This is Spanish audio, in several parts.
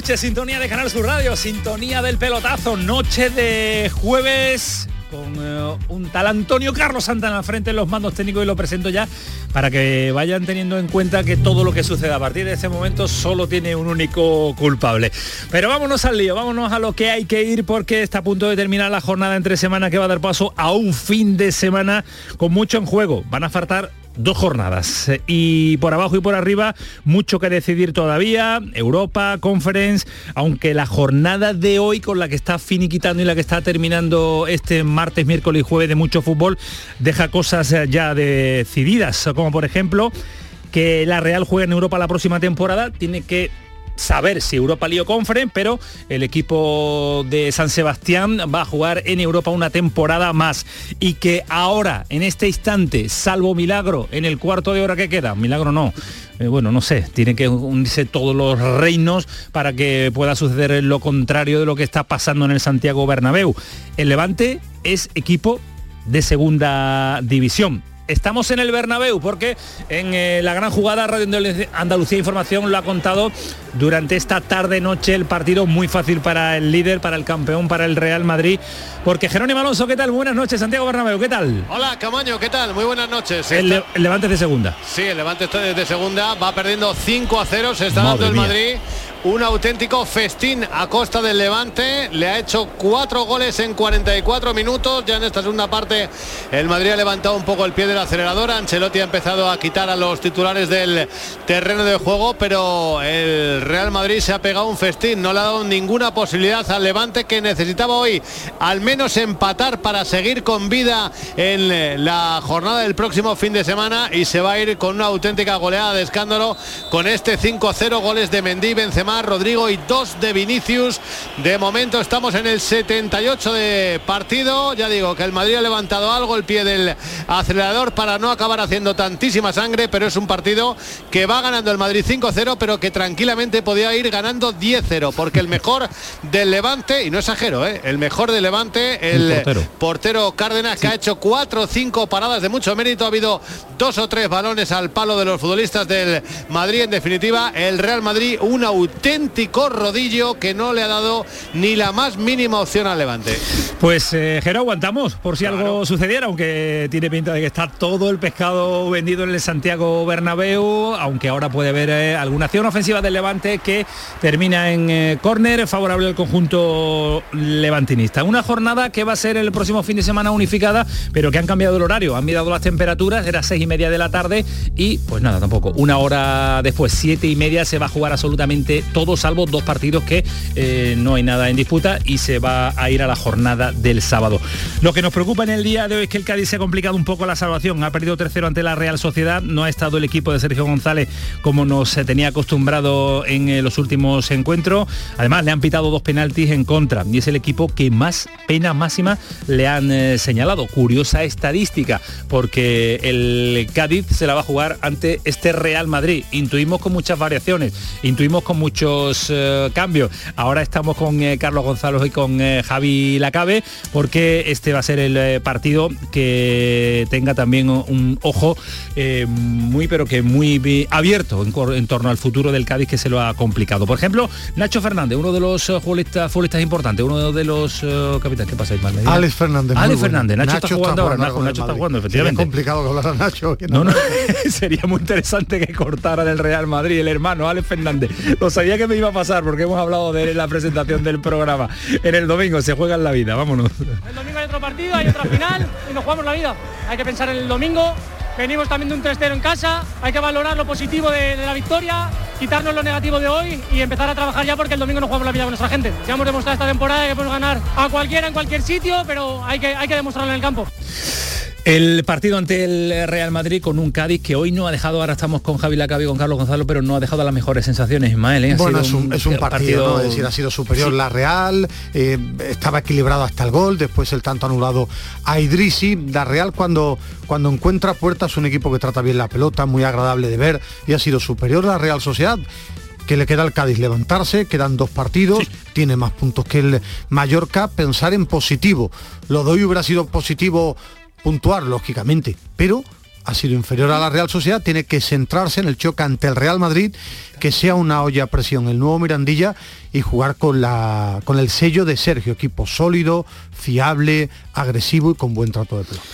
Sintonía de Canal Sur Radio, sintonía del pelotazo, noche de jueves con eh, un tal Antonio Carlos Santana al frente de los mandos técnicos y lo presento ya para que vayan teniendo en cuenta que todo lo que suceda a partir de ese momento solo tiene un único culpable. Pero vámonos al lío, vámonos a lo que hay que ir porque está a punto de terminar la jornada entre semana que va a dar paso a un fin de semana con mucho en juego. Van a faltar dos jornadas. Y por abajo y por arriba mucho que decidir todavía. Europa Conference aunque la jornada de hoy con la que está finiquitando y la que está terminando este martes miércoles y jueves de mucho fútbol deja cosas ya decididas. Como por ejemplo que la Real juegue en Europa la próxima temporada tiene que saber si Europa League o Conference, pero el equipo de San Sebastián va a jugar en Europa una temporada más y que ahora, en este instante, salvo milagro, en el cuarto de hora que queda, milagro no, eh, bueno, no sé, tiene que unirse todos los reinos para que pueda suceder lo contrario de lo que está pasando en el Santiago Bernabéu. El Levante es equipo de segunda división estamos en el Bernabéu porque en eh, la gran jugada Radio Andalucía Información lo ha contado durante esta tarde noche el partido muy fácil para el líder, para el campeón, para el Real Madrid. Porque Jerónimo Alonso, ¿qué tal? Buenas noches, Santiago Bernabéu, ¿qué tal? Hola, Camaño, ¿qué tal? Muy buenas noches. El, Le el Levante de segunda. Sí, el Levante está de segunda, va perdiendo 5 a 0, se está Madre dando el mía. Madrid un auténtico festín a costa del Levante. Le ha hecho cuatro goles en 44 minutos. Ya en esta segunda parte el Madrid ha levantado un poco el pie del acelerador. Ancelotti ha empezado a quitar a los titulares del terreno de juego, pero el Real Madrid se ha pegado un festín. No le ha dado ninguna posibilidad al Levante que necesitaba hoy al menos empatar para seguir con vida en la jornada del próximo fin de semana y se va a ir con una auténtica goleada de escándalo con este 5-0 goles de Mendy, Benzema, Rodrigo y dos de Vinicius. De momento estamos en el 78 de partido. Ya digo que el Madrid ha levantado algo el pie del acelerador para no acabar haciendo tantísima sangre, pero es un partido que va ganando el Madrid 5-0, pero que tranquilamente podía ir ganando 10-0, porque el mejor del Levante, y no exagero, ¿eh? el mejor del Levante, el, El portero. portero Cárdenas, que ha hecho cuatro o cinco paradas de mucho mérito. Ha habido dos o tres balones al palo de los futbolistas del Madrid. En definitiva, el Real Madrid, un auténtico rodillo que no le ha dado ni la más mínima opción al Levante. Pues eh, Jero, aguantamos por si algo sucediera, aunque tiene pinta de que está todo el pescado vendido en el Santiago Bernabéu, aunque ahora puede haber eh, alguna acción ofensiva del Levante que termina en eh, córner favorable al conjunto levantinista. Una jornada que va a ser el próximo fin de semana unificada, pero que han cambiado el horario, han mirado las temperaturas, era seis y media de la tarde y pues nada, tampoco. Una hora después, siete y media, se va a jugar absolutamente todo, salvo dos partidos que eh, no hay nada en disputa y se va a ir a la jornada del sábado. Lo que nos preocupa en el día de hoy es que el Cádiz se ha complicado un poco la salvación. Ha perdido tercero ante la Real Sociedad. No ha estado el equipo de Sergio González como nos tenía acostumbrado en eh, los últimos encuentros. Además, le han pitado dos penaltis en contra y es el equipo que más pena máxima le han eh, señalado. Curiosa estadística, porque el Cádiz se la va a jugar ante este Real Madrid. Intuimos con muchas variaciones, intuimos con muchos eh, cambios. Ahora estamos con eh, Carlos Gonzalo y con eh, Javi Lacabe, porque este va a ser el eh, partido que tenga también un ojo eh, muy, pero que muy bi- abierto en, en torno al futuro del Cádiz que se lo ha complicado. Por ejemplo, Nacho Fernández, uno de los eh, futbolistas, futbolistas importantes, uno de los capitanes, ¿qué pasa. Alex Fernández. Alex. Fernández, Nacho, está jugando ahora, Nacho, Nacho está jugando, efectivamente. complicado que hablara Nacho. No, no, sería muy interesante que cortara del Real Madrid el hermano Alex Fernández. Lo sabía que me iba a pasar porque hemos hablado de la presentación del programa. En el domingo se juega en la vida, vámonos. El domingo hay otro partido, hay otra final y nos jugamos la vida. Hay que pensar en el domingo. Venimos también de un 3-0 en casa. Hay que valorar lo positivo de, de la victoria. quitarnos lo negativo de hoy y empezar a trabajar ya porque el domingo no jugamos la vida con nuestra gente. Ya hemos demostrado esta temporada que podemos ganar a cualquiera en cualquier sitio, pero hay que, hay que demostrarlo en el campo. El partido ante el Real Madrid con un Cádiz que hoy no ha dejado, ahora estamos con Javi Lacabi y con Carlos Gonzalo, pero no ha dejado las mejores sensaciones, Ismael. ¿eh? bueno, es un, es un partido, es decir, ha sido superior la Real, eh, estaba equilibrado hasta el gol, después el tanto anulado a Idrisi. La Real cuando, cuando encuentra puertas, un equipo que trata bien la pelota, muy agradable de ver, y ha sido superior la Real Sociedad que le queda al Cádiz levantarse, quedan dos partidos, tiene más puntos que el Mallorca, pensar en positivo. Lo de hoy hubiera sido positivo puntuar, lógicamente, pero ha sido inferior a la Real Sociedad, tiene que centrarse en el choque ante el Real Madrid, que sea una olla a presión el nuevo Mirandilla y jugar con, la, con el sello de Sergio, equipo sólido, fiable, agresivo y con buen trato de pelota.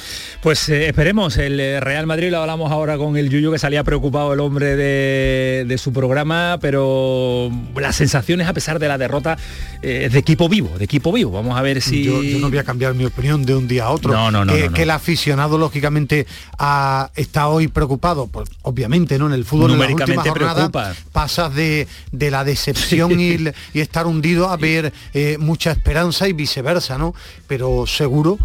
Pues eh, esperemos, el eh, Real Madrid lo hablamos ahora con el Yuyu que salía preocupado el hombre de, de su programa, pero las sensaciones a pesar de la derrota eh, de equipo vivo, de equipo vivo. Vamos a ver si... Yo, yo no voy a cambiar mi opinión de un día a otro. No, no, no, que, no, no. que el aficionado lógicamente ha- está hoy preocupado, pues obviamente no en el fútbol en las Numéricamente últimas jornadas pasas de, de la decepción y, estar hundido a ver eh, mucha esperanza y viceversa, ¿no? Pero seguro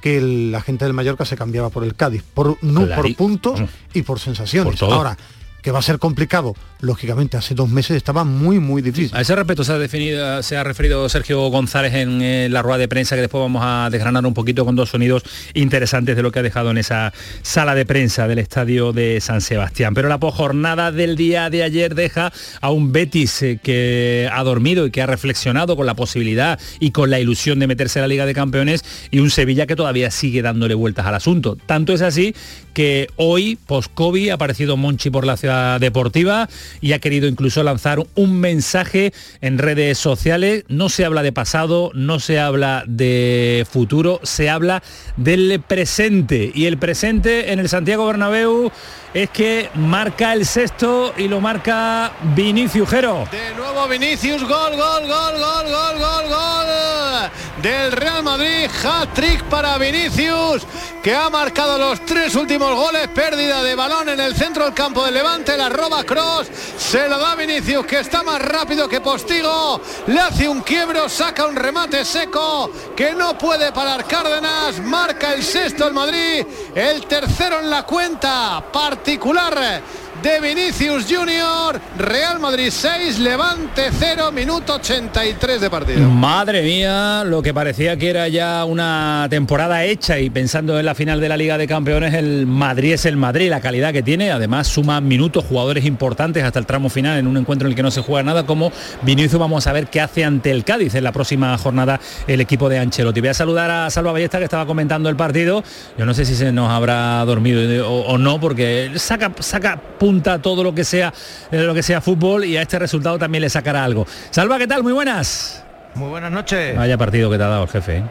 que el- la gente del Mallorca se cambiaba por el Cádiz, por, no Claro. por puntos Vamos. y por sensaciones. Por. Ahora, que va a ser complicado, lógicamente hace dos meses estaba muy, muy difícil. A ese respecto se ha, definido, se ha referido Sergio González en eh, la rueda de prensa que después vamos a desgranar un poquito con dos sonidos interesantes de lo que ha dejado en esa sala de prensa del estadio de San Sebastián. Pero la posjornada del día de ayer deja a un Betis eh, que ha dormido y que ha reflexionado con la posibilidad y con la ilusión de meterse a la Liga de Campeones y un Sevilla que todavía sigue dándole vueltas al asunto. Tanto es así que hoy, post-COVID, ha aparecido Monchi por la ciudad deportiva y ha querido incluso lanzar un mensaje en redes sociales. No se habla de pasado, no se habla de futuro, se habla del presente. Y el presente en el Santiago Bernabéu es que marca el sexto y lo marca Vinicius Jero. De nuevo Vinicius, gol, gol, gol, gol, gol, gol, gol. Del Real Madrid, hat-trick para Vinicius, que ha marcado los tres últimos goles, pérdida de balón en el centro del campo del Levante, la roba Cross, se lo da Vinicius, que está más rápido que Postigo, le hace un quiebro, saca un remate seco, que no puede parar Cárdenas, marca el sexto el Madrid, el tercero en la cuenta particular de Vinicius Junior, Real Madrid 6, Levante 0, minuto 83 de partido. Madre mía, lo que parecía que era ya una temporada hecha y pensando en la final de la Liga de Campeones, el Madrid es el Madrid, la calidad que tiene, además suma minutos, jugadores importantes hasta el tramo final en un encuentro en el que no se juega nada, como Vinicius vamos a ver qué hace ante el Cádiz en la próxima jornada el equipo de Ancelotti. Voy a saludar a Salva Ballesta que estaba comentando el partido, yo no sé si se nos habrá dormido o, o no, porque saca, saca punta todo lo que sea eh, lo que sea fútbol y a este resultado también le sacará algo. Salva, ¿qué tal? Muy buenas. Muy buenas noches. Vaya partido que te ha dado el jefe. ¿eh?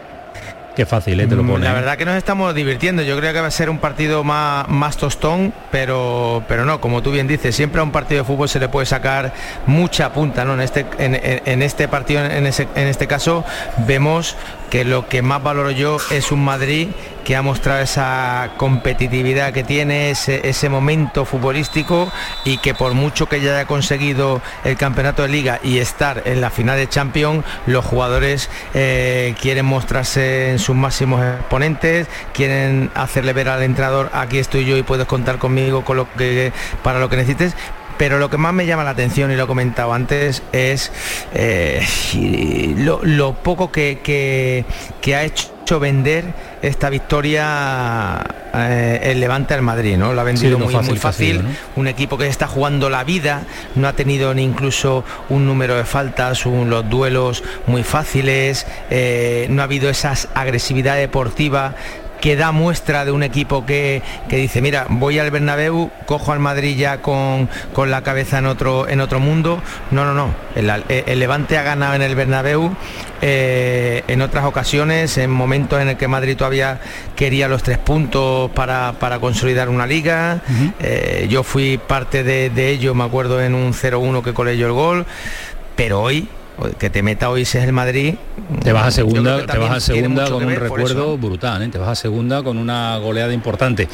Qué fácil, ¿eh? te lo Mm, pone. La ¿eh? verdad que nos estamos divirtiendo. Yo creo que va a ser un partido más, más tostón, pero, pero no, como tú bien dices, siempre a un partido de fútbol se le puede sacar mucha punta, ¿no? En este, en, en- en este partido, en, ese- en este caso, vemos que lo que más valoro yo es un Madrid que ha mostrado esa competitividad que tiene, ese, ese momento futbolístico y que por mucho que ya haya conseguido el campeonato de liga y estar en la final de Champions, los jugadores eh, quieren mostrarse en sus máximos exponentes, quieren hacerle ver al entrenador aquí estoy yo y puedes contar conmigo con lo que para lo que necesites. Pero lo que más me llama la atención, y lo he comentado antes, es eh, lo, lo poco que, que- que ha hecho vender esta victoria eh, el Levante al Madrid, ¿no? Lo ha vendido lo muy, fácil. Un equipo que está jugando la vida, no ha tenido ni incluso un número de faltas, un- los duelos muy fáciles, eh, no ha habido esa agresividad deportiva que da muestra de un equipo que, que dice, mira, voy al Bernabéu, cojo al Madrid ya con, con la cabeza en otro, en otro mundo. No, no, no. El, el Levante ha ganado en el Bernabéu eh, en otras ocasiones, en momentos en el que Madrid todavía quería los tres puntos para, para consolidar una liga. Eh, yo fui parte de, de ello, me acuerdo en un 0-1 que colé yo el gol. Pero hoy que te meta hoy si es el Madrid. Te vas a segunda, te vas a segunda con un recuerdo brutal, ¿eh? te vas a segunda con una goleada importante.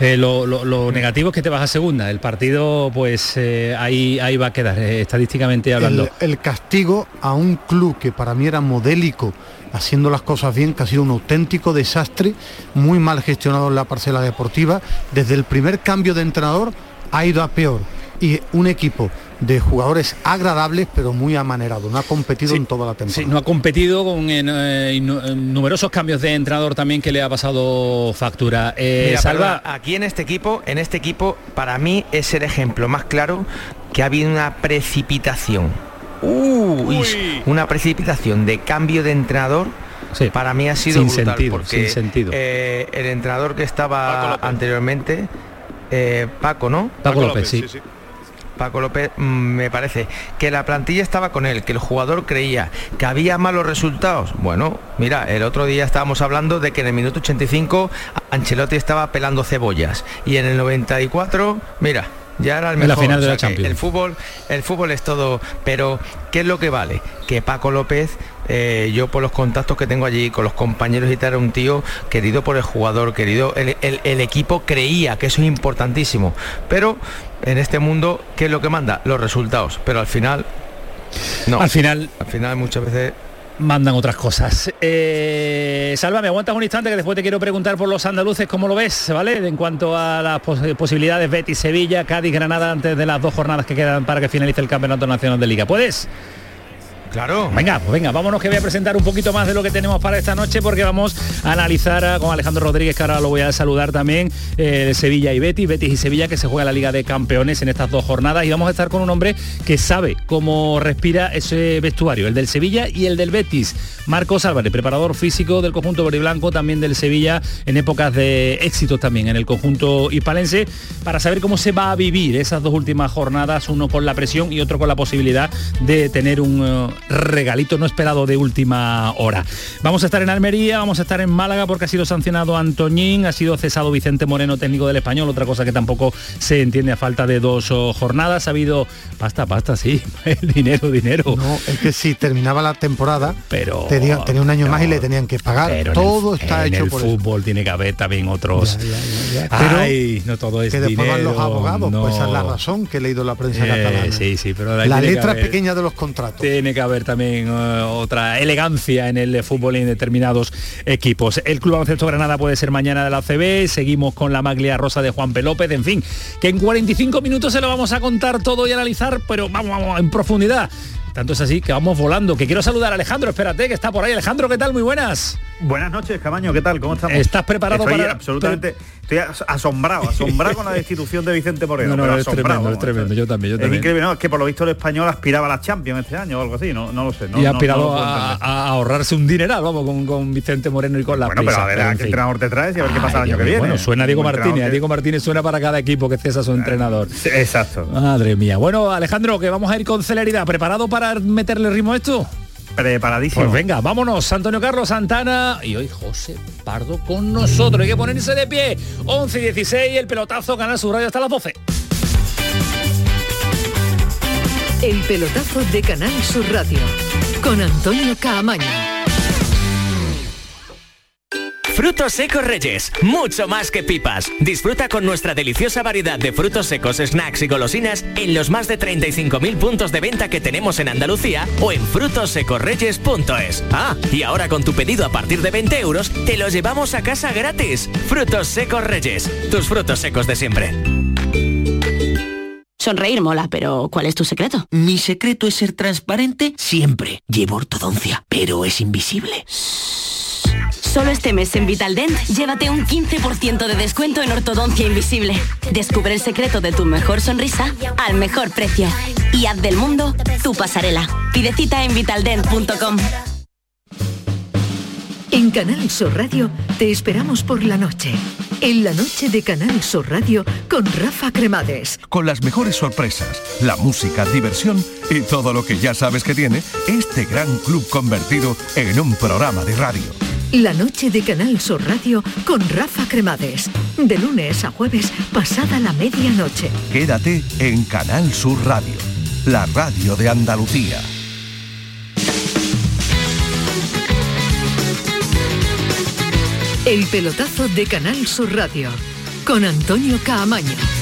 Eh, lo, negativo es que te vas a segunda. El partido, pues eh, ahí, ahí va a quedar, estadísticamente hablando. el castigo a un club que para mí era modélico haciendo las cosas bien, que ha sido un auténtico desastre, muy mal gestionado en la parcela deportiva. Desde el primer cambio de entrenador ha ido a peor. Y un equipo de jugadores agradables pero muy amanerado. No ha competido en toda la temporada. Sí, no ha competido con eh, numerosos cambios de entrenador también que le ha pasado factura. Eh, Salva, aquí en este equipo, en este equipo, para mí es el ejemplo más claro que ha habido una precipitación una precipitación de cambio de entrenador para mí ha sido sin sentido, porque sentido. Eh, el entrenador que estaba anteriormente, eh, Paco, ¿no? Paco, López, sí. Paco López mm, me parece que la plantilla estaba con él, que el jugador creía que había malos resultados. Bueno, mira, el otro día estábamos hablando de que en el minuto 85 Ancelotti estaba pelando cebollas y en el 94, mira, ya era el mejor. la final de la Champions. El fútbol, el fútbol es todo, pero ¿qué es lo que vale? Que Paco López, eh, yo por los contactos que tengo allí con los compañeros y tal, era un tío querido por el jugador, querido, el, equipo creía que eso es importantísimo, pero en este mundo, ¿qué es lo que manda? Los resultados, pero al final no. Al final, al final muchas veces mandan otras cosas. Eh, Salva, me aguantas un instante que después te quiero preguntar por los andaluces, ¿cómo lo ves? ¿Vale? En cuanto a las posibilidades Betis, Sevilla, Cádiz, Granada, antes de las dos jornadas que quedan para que finalice el Campeonato Nacional de Liga. ¿Puedes? Claro. Venga, pues venga, vámonos que voy a presentar un poquito más de lo que tenemos para esta noche porque vamos a analizar con Alejandro Rodríguez, que ahora lo voy a saludar también, eh, Sevilla y Betis, Betis y Sevilla, que se juega la Liga de Campeones en estas dos jornadas y vamos a estar con un hombre que sabe cómo respira ese vestuario, el del Sevilla y el del Betis. Marcos Álvarez, preparador físico del conjunto verde blanco, también del Sevilla, en épocas de éxitos también en el conjunto hispalense, para saber cómo se va a vivir esas dos últimas jornadas, uno con la presión y otro con la posibilidad de tener un eh, regalito no esperado de última hora. Vamos a estar en Almería, vamos a estar en Málaga porque ha sido sancionado Antoñín, ha sido cesado Vicente Moreno, técnico del español, otra cosa que tampoco se entiende a falta de dos oh, jornadas. Ha habido pasta, pasta, sí, dinero, dinero. No, es que si terminaba la temporada, pero tenía, un año más y le tenían que pagar. todo está hecho el fútbol tiene que haber también otros. Ay, no todo es que después van los abogados, pues esa es la razón que he leído la prensa eh, catalana. Sí, sí, pero la letra pequeña de los contratos. Tiene que haber también eh, otra elegancia en el fútbol en determinados equipos. El Club Baloncesto Granada puede ser mañana de la CB, seguimos con la maglia rosa de Juan P. López, en fin, que en 45 minutos se lo vamos a contar todo y analizar, pero vamos, vamos en profundidad. Tanto es así que vamos volando. Que quiero saludar a Alejandro, espérate, que está por ahí. Alejandro, ¿qué tal? Muy buenas. Buenas noches, Camaño, ¿qué tal? ¿Cómo estamos? ¿Estás preparado estoy para...? absolutamente... Estoy asombrado, asombrado con la destitución de Vicente Moreno. No, no, es tremendo, es tremendo, yo también, yo también. Es increíble, no, es que por lo visto el español aspiraba a la Champions este año o algo así, no, no lo sé. y ha aspirado a, ahorrarse un dineral, vamos, con, con, Vicente Moreno y con la Bueno, pero a ver a qué entrenador te traes y a ver qué pasa el año que viene. Bueno, suena Diego Martínez, Diego Martínez suena para cada equipo que cesa su entrenador. Exacto. Madre mía. Bueno, Alejandro, que vamos a ir con celeridad. ¿Preparado para meterle ritmo a esto? Preparadísimo. Pues venga, vámonos. Antonio Carlos Santana y hoy José Pardo con nosotros. Hay que ponerse de pie. 11 y 16, el pelotazo, Canal su Radio hasta las 12. El pelotazo de Canal Sur Radio con Antonio Caamaño. Frutos secos Reyes, mucho más que pipas. Disfruta con nuestra deliciosa variedad de frutos secos, snacks y golosinas en los más de 35.000 puntos de venta que tenemos en Andalucía o en frutosecorreyes.es. Ah, y ahora con tu pedido a partir de 20 euros, te los llevamos a casa gratis. Frutos secos Reyes, tus frutos secos de siempre. Sonreír mola, pero ¿cuál es tu secreto? Mi secreto es ser transparente siempre. Llevo ortodoncia, pero es invisible. Solo este mes en Vitaldent, llévate un 15% de descuento en ortodoncia invisible. Descubre el secreto de tu mejor sonrisa al mejor precio. Y haz del mundo tu pasarela. Pide cita en vitaldent.com. En Canal Sur Radio te esperamos por la noche. En la noche de Canal Sur Radio con Rafa Cremades. Con las mejores sorpresas, la música, diversión y todo lo que ya sabes que tiene este gran club convertido en un programa de radio. La noche de Canal Sur Radio con Rafa Cremades. De lunes a jueves, pasada la medianoche. Quédate en Canal Sur Radio, la radio de Andalucía. El pelotazo de Canal Sur Radio con Antonio Caamaño.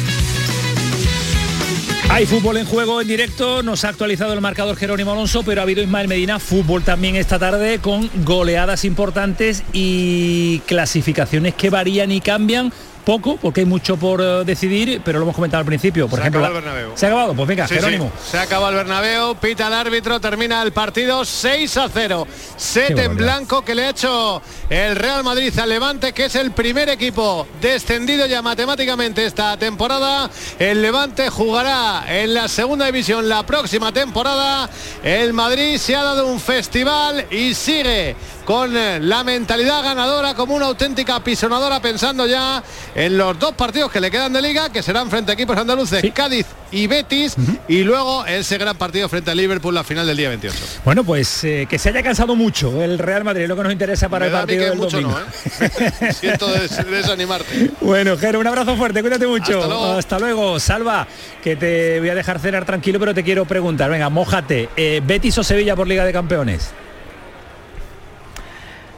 Hay fútbol en juego en directo, nos ha actualizado el marcador Jerónimo Alonso, pero ha habido Ismael Medina, fútbol también esta tarde con goleadas importantes y clasificaciones que varían y cambian poco, porque hay mucho por eh, decidir, pero lo hemos comentado al principio. Por Se ejemplo, acabó el Bernabéu. se ha acabado, pues venga, Sí, Jerónimo. sí, Se acaba el Bernabéu, pita el árbitro, termina el partido 6 a 0. Set en barbaridad. blanco que le ha hecho el Real Madrid al Levante, que es el primer equipo descendido ya matemáticamente esta temporada. El Levante jugará en la segunda división la próxima temporada. El Madrid se ha dado un festival y sigue con eh, la mentalidad ganadora como una auténtica pisonadora pensando ya en los dos partidos que le quedan de liga que serán frente a equipos andaluces Cádiz y Betis y luego ese gran partido frente a Liverpool la final del día 28 Bueno, pues eh, que se haya cansado mucho el Real Madrid, lo que nos interesa para Me el partido que del mucho domingo. no, ¿eh? siento des- desanimarte Bueno, Jero, un abrazo fuerte, cuídate mucho. Hasta luego. Hasta luego. Salva, que te voy a dejar cenar tranquilo, pero te quiero preguntar. Venga, mójate. Eh, ¿Betis o Sevilla por Liga de Campeones?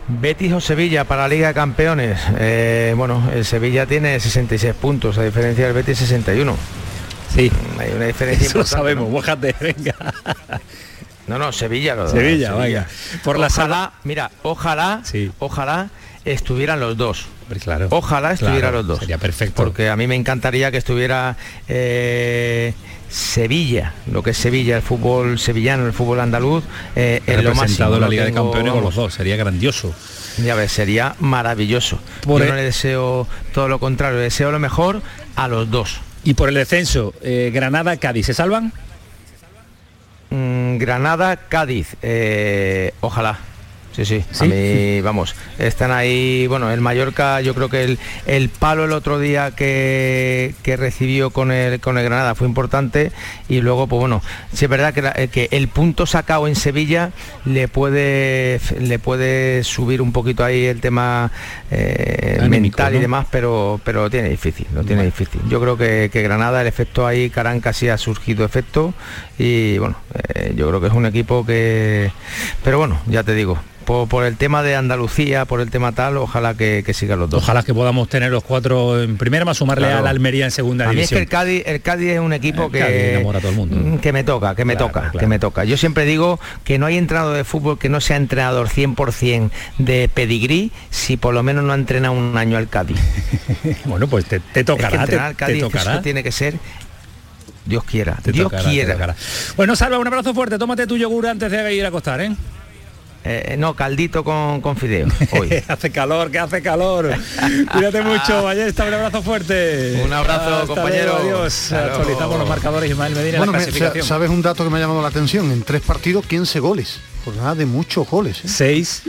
Betis o Sevilla para la Liga de Campeones. Eh, bueno, el Sevilla tiene 66 puntos, a diferencia del Betis 61. Sí. Hay una diferencia Eso lo sabemos, ¿no? mójate, venga. No, no, Sevilla. Lo, Sevilla, vaya. Por la ojalá, mira, ojalá, ojalá estuvieran los dos. Claro. Ojalá estuvieran Claro, los dos. sería perfecto. Porque a mí me encantaría que estuviera eh, Sevilla, lo que es Sevilla, el fútbol sevillano, el fútbol andaluz, eh, en lo en la Liga de Campeones con los dos, sería grandioso. Ya ves, sería maravilloso. Por Yo no le deseo todo lo contrario, le deseo lo mejor a los dos. Y por el descenso, eh, Granada, Cádiz, ¿se salvan? Mm, Granada, Cádiz, eh, ojalá. Sí, sí, a mí, vamos, están ahí, bueno, el Mallorca, yo creo que el, el palo el otro día que, que recibió con el, con el Granada fue importante y luego, pues bueno, sí es verdad que, la- eh, que el punto sacado en Sevilla le puede, le puede subir un poquito ahí el tema eh, Anímico, mental ¿no? y demás, pero, pero lo tiene difícil, lo tiene difícil. Yo creo que, que Granada, el efecto ahí, Caranca sí ha surgido efecto y bueno, eh, yo creo que es un equipo que... Pero bueno, ya te digo, por, por el tema de Andalucía, por el tema tal, ojalá que, que sigan los dos. Ojalá que podamos tener los cuatro en primera, más sumarle Claro. a la Almería en segunda a mí es que el Cádiz, el Cádiz es un equipo El que Cádiz enamora a todo el mundo. mm, que me toca, que me Claro, toca, claro. que me toca. Yo siempre digo que no hay entrenador de fútbol que no sea entrenador 100% de pedigrí si por lo menos no ha entrenado un año al Cádiz. bueno, pues te, te Es que tocará, entrenar al te Cádiz, tocará. eso tiene que ser Dios quiera, Te Dios tocará, quiera. Bueno, Salva, un abrazo fuerte, tómate tu yogur antes de ir a acostar, ¿eh? Eh, no, caldito con, con fideo hoy. hace calor, que hace calor. Cuídate mucho, Ballesta, un abrazo fuerte. Un abrazo, Hasta compañero. luego, adiós. Actualizamos los marcadores Ismael Medina en Bueno, la me- clasificación. ¿sabes un dato que me ha llamado la atención? En tres partidos, 15 goles. Jornada de muchos goles. ¿eh? 6,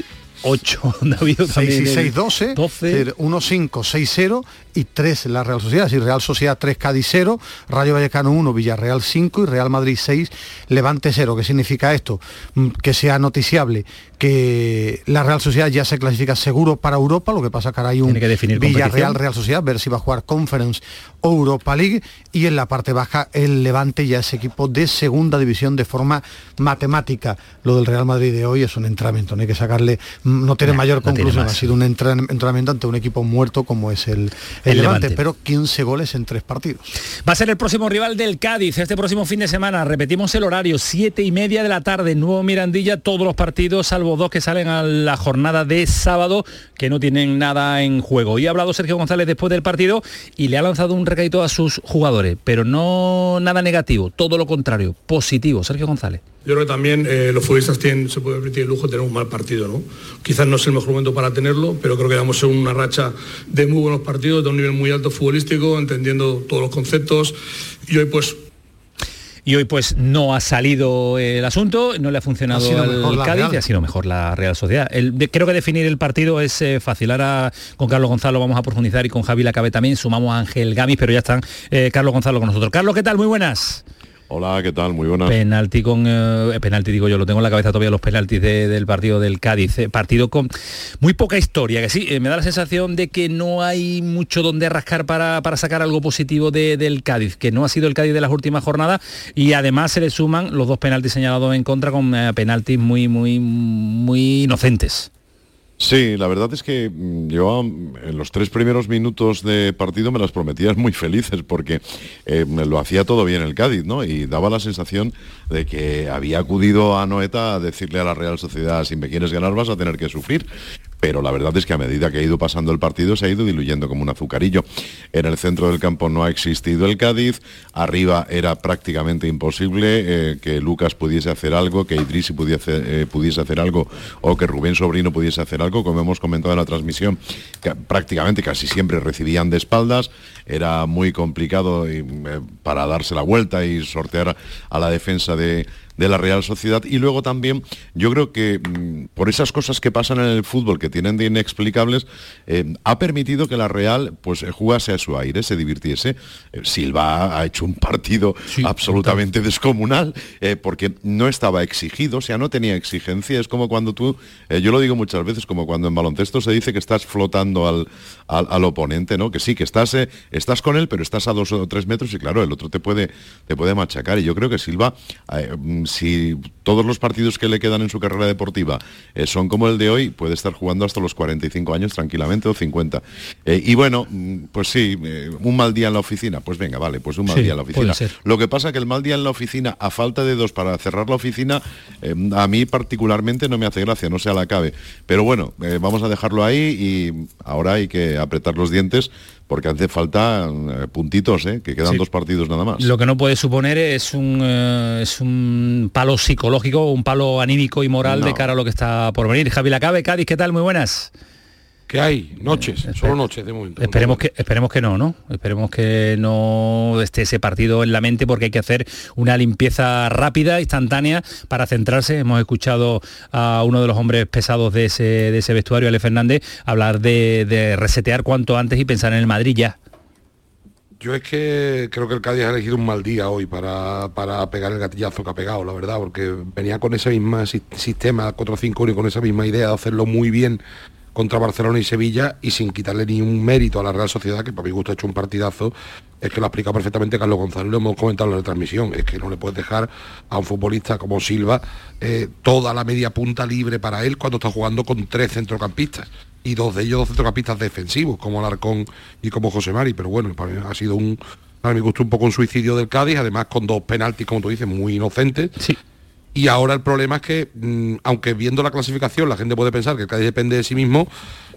8, David 6 también. y el 6, 12, 12. 1, 5, 6, 0 y 3 la Real Sociedad. Si Real Sociedad 3, Cádiz 0, Rayo Vallecano 1, Villarreal 5 y Real Madrid 6, Levante 0. ¿Qué significa esto? Mm, Que sea noticiable que la Real Sociedad ya se clasifica seguro para Europa, lo que pasa que ahora hay un que definir Villarreal. Real Sociedad, ver si va a jugar Conference o Europa League y en la parte baja el Levante ya es equipo de segunda división de forma matemática. Lo del Real Madrid de hoy es un entrenamiento, no hay que sacarle, no tiene No, mayor no tiene conclusión, ha sido un entren- entrenamiento ante un equipo muerto como es el, el El Levante, Levante. pero 15 goles en tres partidos. Va a ser el próximo rival del Cádiz este próximo fin de semana. Repetimos el horario, siete y media de la tarde, nuevo Mirandilla, todos los partidos, salvo dos que salen a la jornada de sábado, que no tienen nada en juego. Y ha hablado Sergio González después del partido y le ha lanzado un recadito a sus jugadores, pero no nada negativo, todo lo contrario, positivo. Sergio González. Yo creo que también eh, los futbolistas tienen, se puede permitir el lujo de tener un mal partido, ¿no? Quizás no es el mejor momento para tenerlo, pero creo que damos en una racha de muy buenos partidos, de un nivel muy alto futbolístico, entendiendo todos los conceptos. Y hoy pues Y hoy pues no ha salido el asunto, no le ha funcionado Ha al la Cádiz Real. y ha sido mejor la Real Sociedad. El- de- creo que definir el partido es eh, fácil. Ahora con Carlos Gonzalo vamos a profundizar y con Javi Lacabe también. Sumamos a Ángel Gamis, pero ya están eh, Carlos Gonzalo con nosotros. Carlos, ¿qué tal? Muy buenas. Hola, ¿qué tal? Muy buenas. Penalti con eh, penalti digo yo, lo tengo en la cabeza todavía los penaltis de- del partido del Cádiz. eh, partido con muy poca historia, que sí, eh, me da la sensación de que no hay mucho donde rascar para, para sacar algo positivo de- del Cádiz, que no ha sido el Cádiz de las últimas jornadas y además se le suman los dos penaltis señalados en contra con eh, penaltis muy, muy, muy inocentes. Sí, la verdad es que mm, yo en los tres primeros minutos de partido me las prometías muy felices porque eh, lo hacía todo bien el Cádiz, ¿no? Y daba la sensación de que había acudido a Noeta a decirle a la Real Sociedad, si me quieres ganar vas a tener que sufrir pero la verdad es que a medida que ha ido pasando el partido se ha ido diluyendo como un azucarillo. En el centro del campo no ha existido el Cádiz, arriba era prácticamente imposible eh, que Lucas pudiese hacer algo, que Idrisi pudiese, eh, pudiese hacer algo o que Rubén Sobrino pudiese hacer algo, como hemos comentado en la transmisión, que prácticamente casi siempre recibían de espaldas, era muy complicado eh, para darse la vuelta y sortear a la defensa de, de la Real Sociedad. Y luego también yo creo que mm, por esas cosas que pasan en el fútbol que tienen de inexplicables, eh, ha permitido que la Real pues eh, jugase a su aire, se divirtiese. Eh, Silva ha hecho un partido absolutamente descomunal porque no estaba exigido, o sea, no tenía exigencia. Es como cuando tú, yo lo digo muchas veces, como cuando en baloncesto se dice que estás flotando al, al, oponente, ¿no? Que sí, que estás, estás con él, pero estás a dos o tres metros y claro, el otro te puede, te puede machacar. Y yo creo que Silva si todos los partidos que le quedan en su carrera deportiva eh, son como el de hoy, puede estar jugando hasta los 45 años tranquilamente o 50. Eh, y bueno, mm, pues sí, eh, un mal día en la oficina, pues venga, vale, pues un mal día en la oficina. Lo que pasa que el mal día en la oficina, a falta de dos para cerrar la oficina, a mí particularmente no me hace gracia, no se la cabe. Pero bueno, vamos a dejarlo ahí y ahora hay que apretar los dientes porque hace falta eh, puntitos, ¿eh? que quedan dos partidos nada más. Lo que no puede suponer es un, eh, es un palo psicológico, un palo anímico y moral de cara a lo que está por venir. Javi Lacabe, Cádiz, ¿qué tal? Muy buenas que hay noches, solo noches de momento. Esperemos que, esperemos que no, ¿no? Esperemos que no esté ese partido en la mente porque hay que hacer una limpieza rápida, instantánea, para centrarse. Hemos escuchado a uno de los hombres pesados de ese, de ese vestuario, Ale Fernández, hablar de, resetear cuanto antes y pensar en el Madrid ya. Yo es que creo que el Cádiz ha elegido un mal día hoy para, para pegar el gatillazo que ha pegado, la verdad, porque venía con ese mismo sistema 4-5-1 y con esa misma idea de hacerlo muy bien contra Barcelona y Sevilla y sin quitarle ni un mérito a la Real Sociedad, que para mi gusto ha hecho un partidazo, es que lo ha explicado perfectamente Carlos González, lo hemos comentado en la transmisión, es que no le puedes dejar a un futbolista como Silva eh, toda la media punta libre para él cuando está jugando con tres centrocampistas y dos de ellos dos centrocampistas defensivos, como Alarcón y como José Mari, pero bueno, ha sido un, a mi gusto un poco un suicidio del Cádiz, además con dos penaltis, como tú dices, muy inocentes. Sí. Y ahora el problema es que, mm, aunque viendo la clasificación la gente puede pensar que el Cádiz depende de sí mismo,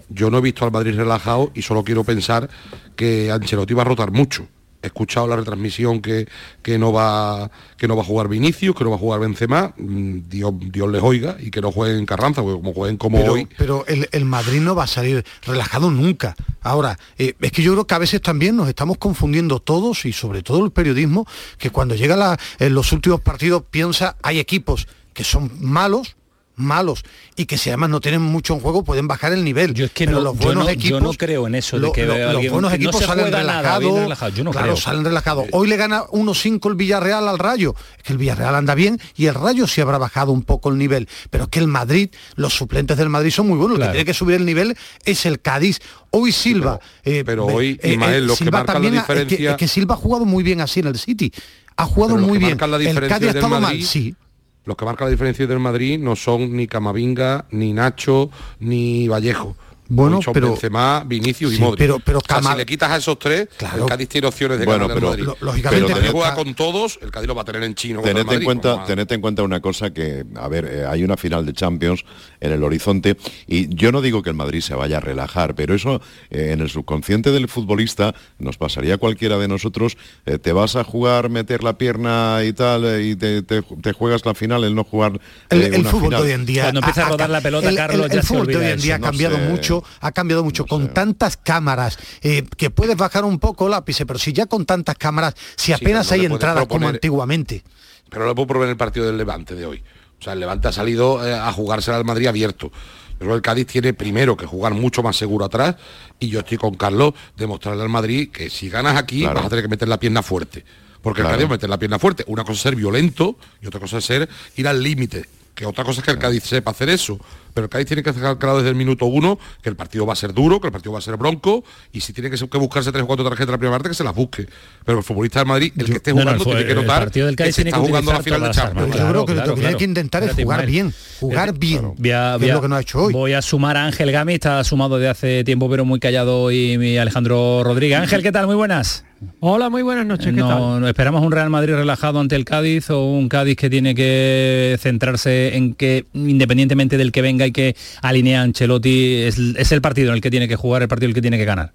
yo no he visto al Madrid relajado y solo quiero pensar que Ancelotti va a rotar mucho he escuchado la retransmisión que, que, no va, que no va a jugar Vinicius, que no va a jugar Benzema, mm, Dios, Dios les oiga, y que no jueguen Carranza, porque como jueguen como hoy... Pero el, Madrid no va a salir relajado nunca. Ahora, eh, es que yo creo que a veces también nos estamos confundiendo todos, y sobre todo el periodismo, que cuando llega en los últimos partidos piensa, hay equipos que son malos, malos y que si además no tienen mucho en juego pueden bajar el nivel. Yo es que no, los buenos equipos, yo no creo en eso de que los buenos equipos salen relajados. Yo no claro, salen relajados. Hoy le gana 1-5 el Villarreal al Rayo. Es que el Villarreal anda bien y el Rayo sí habrá bajado un poco el nivel. Pero es que el Madrid, los suplentes del Madrid son muy buenos. El que tiene que subir el nivel es el Cádiz. Hoy Silva. Pero, eh, hoy, eh, Ismael, lo que marca la diferencia... Es que, Silva ha jugado muy bien así en el City. Ha jugado muy bien. el Cádiz ha estado mal, sí los que marcan la diferencia del Madrid no son ni Camavinga, ni Nacho, ni Vallejo. Bueno, pero Benzema, Vinicius y Modric. Pero, pero si le quitas a esos tres, el Cádiz tiene opciones de ganar pero, Madrid. lógicamente, pero juega con todos, el Cádiz lo va a tener en chino. Tened en cuenta, tened en cuenta una cosa que, a ver, eh, hay una final de Champions en el horizonte y yo no digo que el Madrid se vaya a relajar, pero eso eh, en el subconsciente del futbolista nos pasaría a cualquiera de nosotros. Eh, te vas a jugar, meter la pierna y tal y te, juegas la final, el no jugar. el, fútbol hoy en día cuando empieza a, rodar la pelota, Carlos, el, fútbol de hoy en día ha cambiado mucho ha cambiado mucho. con tantas cámaras, eh, que puedes bajar un poco el ápice, pero si ya con tantas cámaras, si apenas hay entradas como antiguamente. Pero no puedo proponer el partido del Levante de hoy. O sea, el Levante ha salido eh, a jugarse al Madrid abierto. Pero el Cádiz tiene primero que jugar mucho más seguro atrás y yo estoy con Carlos demostrarle al Madrid que si ganas aquí vas a tener que meter la pierna fuerte. Porque el Cádiz va a meter la pierna fuerte. Una cosa es ser violento y otra cosa es ser ir al límite que otra cosa es que el Cádiz sepa hacer eso pero el Cádiz tiene que dejar claro desde el minuto uno que el partido va a ser duro, que el partido va a ser bronco, y si tiene que, buscarse tres o cuatro tarjetas la primera parte, que se las busque. Pero el futbolista del Madrid, el que esté jugando, tiene que notar del que se está jugando la final de Champions. yo creo que lo que tiene que intentar es jugar bien, jugar bien, voy a, que es lo que no ha hecho hoy. Voy a sumar a Ángel Gami, está sumado de hace tiempo, pero muy callado, y mi Alejandro Rodríguez. Ángel, ¿qué tal? Muy buenas. Hola, muy buenas noches. ¿Qué tal? ¿Esperamos un Real Madrid relajado ante el Cádiz o un Cádiz que tiene que centrarse en que, independientemente del que venga y que alinea Ancelotti, es, el partido en el que tiene que jugar, el partido en el que tiene que ganar?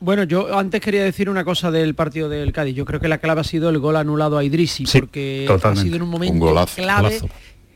Bueno, yo antes quería decir una cosa del partido del Cádiz. Yo creo que la clave ha sido el gol anulado a Idrisi, porque ha sido en un momento clave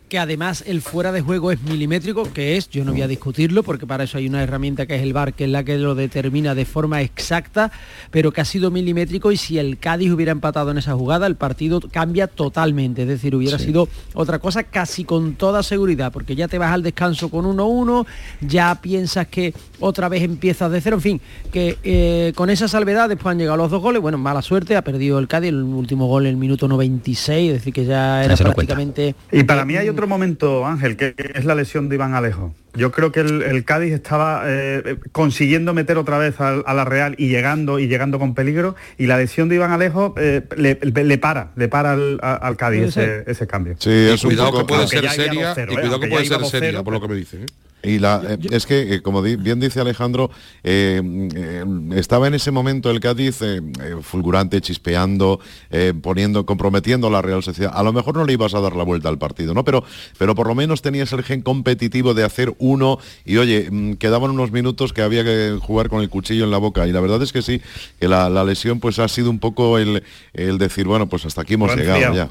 que además el fuera de juego es milimétrico, que es, yo no voy a discutirlo, porque para eso hay una herramienta que es el VAR, que es la que lo determina de forma exacta, pero que ha sido milimétrico y si el Cádiz hubiera empatado en esa jugada, el partido cambia totalmente, es decir, hubiera sido otra cosa casi con toda seguridad, porque ya te vas al descanso con 1-1, ya piensas que otra vez empiezas de cero, en fin, que eh, con esa salvedad después han llegado los dos goles, bueno, mala suerte, ha perdido el Cádiz el último gol en el minuto 96, es decir, que ya era prácticamente... Y para mí hay otro momento, Ángel, que es la lesión de Iván Alejo. Yo creo que el, Cádiz estaba eh, consiguiendo meter otra vez a, la Real y llegando y llegando con peligro y la lesión de Iván Alejo eh, le, para, le para al, Cádiz ese, cambio. Sí, es cuidado que puede ser seria y cuidado que puede ser seria, por lo que me dicen. Y la, eh, es que, eh, como bien dice Alejandro, eh, estaba en ese momento el Cádiz fulgurante, chispeando, poniendo, comprometiendo a la Real Sociedad. A lo mejor no le ibas a dar la vuelta al partido, ¿no? Pero, pero por lo menos tenías el gen competitivo de hacer uno y oye, mm, quedaban unos minutos que había que jugar con el cuchillo en la boca. Y la verdad es que sí, que la, lesión pues ha sido un poco el, el, decir, bueno, pues hasta aquí hemos llegado ya.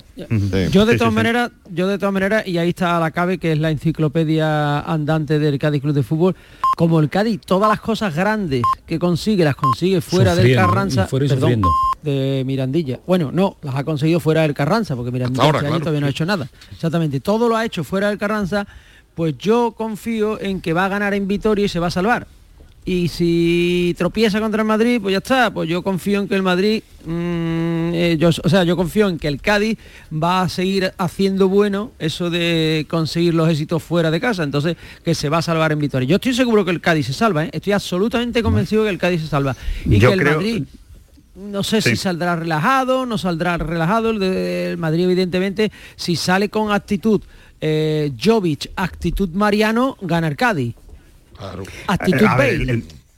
Yo de todas maneras, yo de todas maneras, y ahí está la cabe, que es la enciclopedia andante de del Cádiz Club de Fútbol, como el Cádiz, todas las cosas grandes que consigue, las consigue fuera del Carranza, de Mirandilla. Bueno, no, las ha conseguido fuera del Carranza, porque Mirandilla este todavía no ha hecho nada. Exactamente, todo lo ha hecho fuera del Carranza, pues yo confío en que va a ganar en Vitoria y se va a salvar y si tropieza contra el Madrid, pues ya está, pues yo confío en que el Madrid, mm, eh, yo, o sea, yo confío en que el Cádiz va a seguir haciendo bueno eso de conseguir los éxitos fuera de casa, entonces que se va a salvar en Vitoria. Yo estoy seguro que el Cádiz se salva, ¿eh? estoy absolutamente convencido que el Cádiz se salva. Y que el Madrid no sé si saldrá relajado, no saldrá relajado. El, de, Madrid evidentemente, si sale con actitud eh, Jovic, actitud Mariano, gana el Cádiz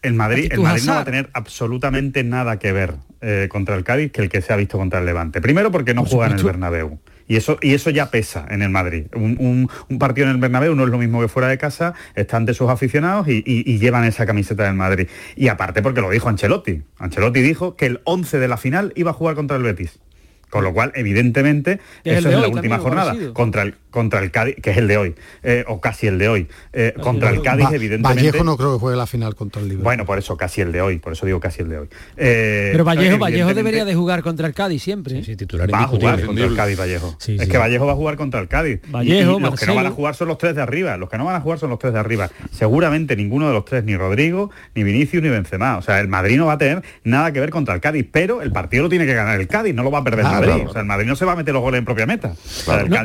el, Madrid, el Madrid no va a tener absolutamente nada que ver eh, contra el Cádiz que el que se ha visto contra el Levante. Primero porque no juega en el Bernabéu. Y eso, y eso ya pesa en el Madrid. Un, partido en el Bernabéu no es lo mismo que fuera de casa, están de sus aficionados y, y, llevan esa camiseta del Madrid. Y aparte porque lo dijo Ancelotti. Ancelotti dijo que el 11 de la final iba a jugar contra el Betis. Con lo cual, evidentemente, eso es la última jornada. Contra el, contra el Cádiz, que es el de hoy, eh, o casi el de hoy. Eh, contra el Cádiz, evidentemente. Vallejo no creo que juegue la final contra el Liverpool. Bueno, por eso casi el de hoy, por eso digo casi el de hoy. Eh, Pero Vallejo, Vallejo debería de jugar contra el Cádiz siempre. Sí, titular va a jugar contra el Cádiz Vallejo. es que Vallejo va a jugar contra el Cádiz. Vallejo, los que no van a jugar son los tres de arriba. Los que no van a jugar son los tres de arriba. Seguramente ninguno de los tres, ni Rodrigo, ni Vinicius, ni Benzema. O sea, el Madrid no va a tener nada que ver contra el Cádiz, pero el partido lo tiene que ganar el Cádiz, no lo va a perder el Madrid. O sea, el Madrid no se va a meter los goles en propia meta.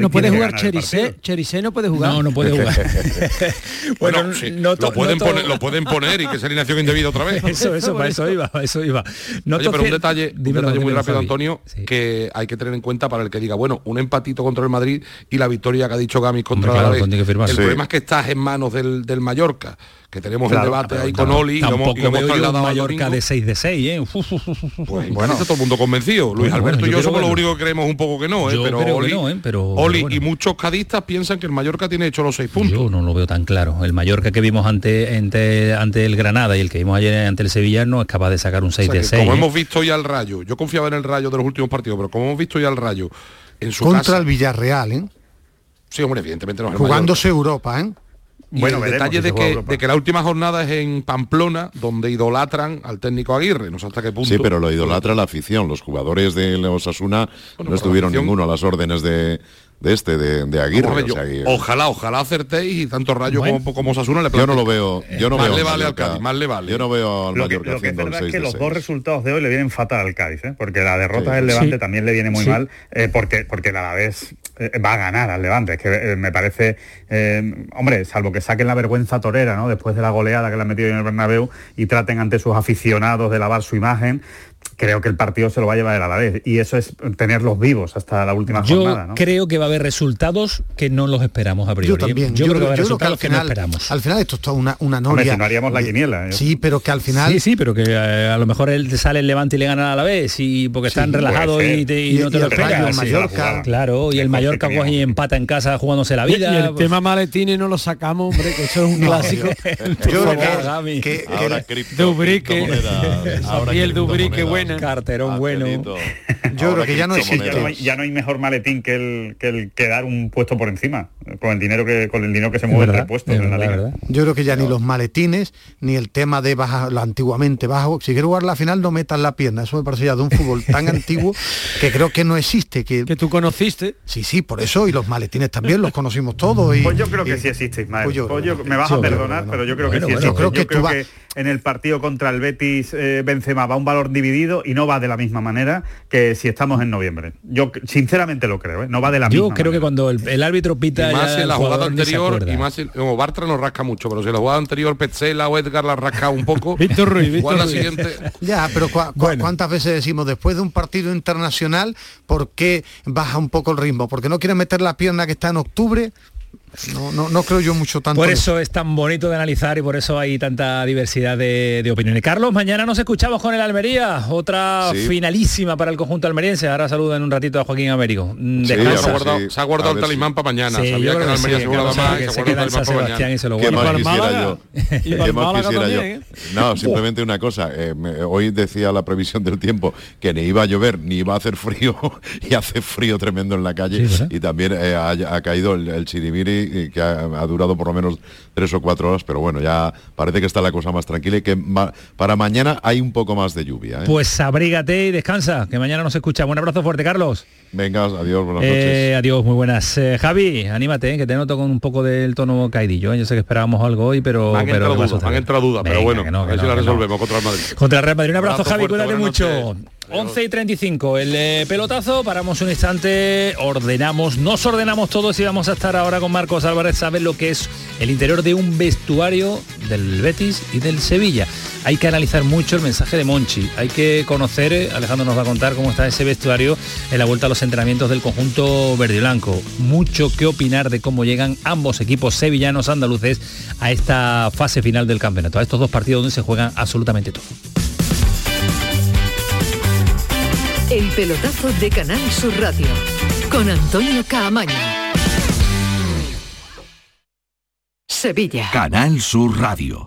no, puede jugar Cherise, no puede jugar. No, no puede jugar. bueno, lo, pueden poner, lo pueden poner y que es alineación indebida otra vez. Eso, eso, para eso iba, eso iba. Oye, pero un detalle, un detalle muy rápido, Antonio, que hay que tener en cuenta para el que diga, bueno, un empatito contra el Madrid y la victoria que ha dicho Gamis contra la Alavés. El problema es que estás en manos del, del Mallorca que tenemos el debate ahí con Oli y lo, hemos, trasladado Mallorca de 6 de 6, ¿eh? Pues, bueno, está todo el mundo convencido. Luis Alberto y yo, somos los únicos que creemos un poco que no, ¿eh? pero, Oli, ¿eh? pero, Oli y muchos cadistas piensan que el Mallorca tiene hecho los 6 puntos. Yo no lo veo tan claro. El Mallorca que vimos ante, ante, el Granada y el que vimos ayer ante el Sevilla no es capaz de sacar un 6 de 6. Como ¿eh? hemos visto ya el Rayo, yo confiaba en el Rayo de los últimos partidos, pero como hemos visto ya el Rayo en su Contra el Villarreal, ¿eh? Sí, hombre, evidentemente no Jugándose Europa, ¿eh? Bueno, el detalle de que, de que, la última jornada es en Pamplona, donde idolatran al técnico Aguirre, no sé hasta qué punto. Sí, pero lo idolatra la afición. Los jugadores de Osasuna no estuvieron ninguno a las órdenes de, de este, de, Aguirre. ojalá, ojalá acertéis y tanto Rayo como, como Osasuna le Yo no lo veo. Yo no más veo le vale al Cádiz, más le vale. Yo no veo al lo que, lo que es verdad es que los dos resultados de hoy le vienen fatal al Cádiz, ¿eh? porque la derrota del Levante también le viene muy mal, eh, porque, porque el Alavés va a ganar al Levante. Es que eh, me parece, eh, hombre, salvo que saquen la vergüenza torera, ¿no? Después de la goleada que le han metido en el Bernabéu y traten ante sus aficionados de lavar su imagen, creo que el partido se lo va a llevar el Alavés y eso es tenerlos vivos hasta la última yo jornada. ¿no? creo que va a haber resultados que no los esperamos a priori. Yo también. Yo, creo que va a haber yo que resultados al que, no final, esperamos. al final esto es toda una, una Hombre, noria. si no haríamos la quiniela. ¿eh? Sí, pero que al final Sí, sí, pero que eh, a lo mejor él te sale el Levante y le gana a la vez y porque están relajados y, te- y Y- no te y lo el esperas. Mallorca. Claro, y el Mallorca coge y empata en casa jugándose la Y, y vida. el pues- tema maletines no lo sacamos, hombre, que eso es un clásico. yo creo que- Ahora la- cripto- Dubrique, ahora Dubrique. Buena. Carterón bueno. Angelito. Yo Ahora creo que ya no criptomonedas. Ya no, hay, ya no hay mejor maletín que el, que el que dar un puesto por encima, con el dinero que, con el dinero que se mueve verdad, entre puestos es en la verdad, liga. verdad. Yo creo que ya ni los maletines, ni el tema de baja, lo antiguamente bajo. Si quieres jugar la final, no metas la pierna. Eso me parece ya de un fútbol tan antiguo que creo que no existe. Que, Que tú conociste. sí, sí, por eso. Y los maletines también los conocimos todos. Y, Pues yo creo que y- sí existe, Ismael. Pues yo Pues yo- me vas yo a perdonar, pero yo creo Bueno, que sí bueno, existe. yo creo que Yo creo tú que en el partido contra el Betis eh, Benzema va un valor dividido y no va de la misma manera que si estamos en noviembre. Yo sinceramente lo creo, ¿eh? no va de la Yo misma creo que cuando el, el árbitro pita Más en el la jugada anterior y más en, como Bartra nos rasca mucho, pero si la jugada anterior Petzela o Edgar la rasca un poco, Víctor Ruiz, Víctor igual la Ruiz. siguiente. Ya, pero cua- cua- ¿cuántas veces decimos después de un partido internacional, por qué baja un poco el ritmo? Porque no quiere meter la pierna que está en octubre. No, no, no creo yo mucho tanto. Por eso es tan bonito de analizar y por eso hay tanta diversidad de, de opiniones. Carlos, mañana nos escuchamos con el Almería, otra Sí. finalísima para el conjunto almeriense. Ahora saludo en un ratito a Joaquín Américo. Sí, se ha guardado, sí. se ha guardado A el talismán para mañana. Sabía que Almería sí, se guardaba más y se el talismán para mañana. y se lo ¿Qué guarda. más para el quisiera Málaga. yo? Y para ¿Qué el más Málaga quisiera yo? también. No, simplemente una cosa. eh, me- hoy decía la previsión del tiempo que ni iba a llover ni iba a hacer frío y hace frío tremendo en la calle y también eh, ha, ha caído el, el chirimiri que ha, ha durado por lo menos tres o cuatro horas, pero bueno, ya parece que está la cosa más tranquila y que ma- para mañana hay un poco más de lluvia. ¿eh? Pues abrígate y descansa, que mañana nos escucha. Un abrazo fuerte, Carlos. Venga, adiós, buenas Eh, noches. adiós, muy buenas. Eh, Javi, anímate, eh, que te noto con un poco del tono caidillo. Yo sé que esperábamos algo hoy, pero... Han pero entrado ¿qué pasa dudas, han vez? entrado dudas, pero bueno, que no, a ver si no, la no. resolvemos contra el Madrid. Contra el Real Madrid. Un abrazo, Abrazo Javi, fuerte, cuídate mucho. noches. 11 y 35, el eh, pelotazo, paramos un instante, ordenamos, nos ordenamos todos y vamos a estar ahora con Marcos Álvarez, sabe lo que es el interior de un vestuario del Betis y del Sevilla. Hay que analizar mucho el mensaje de Monchi, hay que conocer, eh, Alejandro nos va a contar cómo está ese vestuario en la vuelta a los entrenamientos del conjunto verde y blanco. Mucho que opinar de cómo llegan ambos equipos sevillanos andaluces a esta fase final del campeonato, a estos dos partidos donde se juegan absolutamente todo. El pelotazo de Canal Sur Radio con Antonio Caamaño. Sevilla. Canal Sur Radio.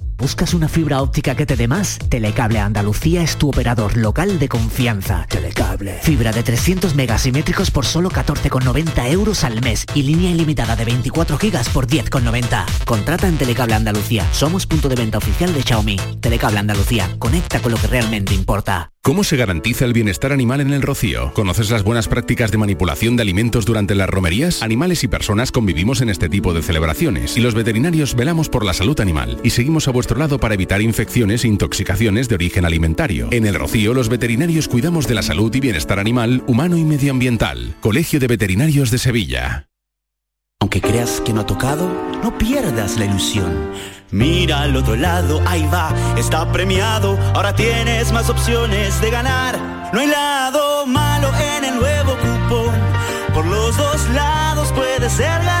¿Buscas una fibra óptica que te dé más? Telecable Andalucía es tu operador local de confianza. Telecable. Fibra de 300 megasimétricos por solo 14,90 euros al mes y línea ilimitada de 24 gigas por 10,90. Contrata en Telecable Andalucía. Somos punto de venta oficial de Xiaomi. Telecable Andalucía. Conecta con lo que realmente importa. ¿Cómo se garantiza el bienestar animal en el rocío? ¿Conoces las buenas prácticas de manipulación de alimentos durante las romerías? Animales y personas convivimos en este tipo de celebraciones y los veterinarios velamos por la salud animal y seguimos a vuestro lado para evitar infecciones e intoxicaciones de origen alimentario. En el rocío los veterinarios cuidamos de la salud y bienestar animal, humano y medioambiental. Colegio de Veterinarios de Sevilla. Aunque creas que no ha tocado, no pierdas la ilusión. Mira al otro lado, ahí va, está premiado. Ahora tienes más opciones de ganar. No hay lado malo en el nuevo cupón. Por los dos lados puedes ser ganador.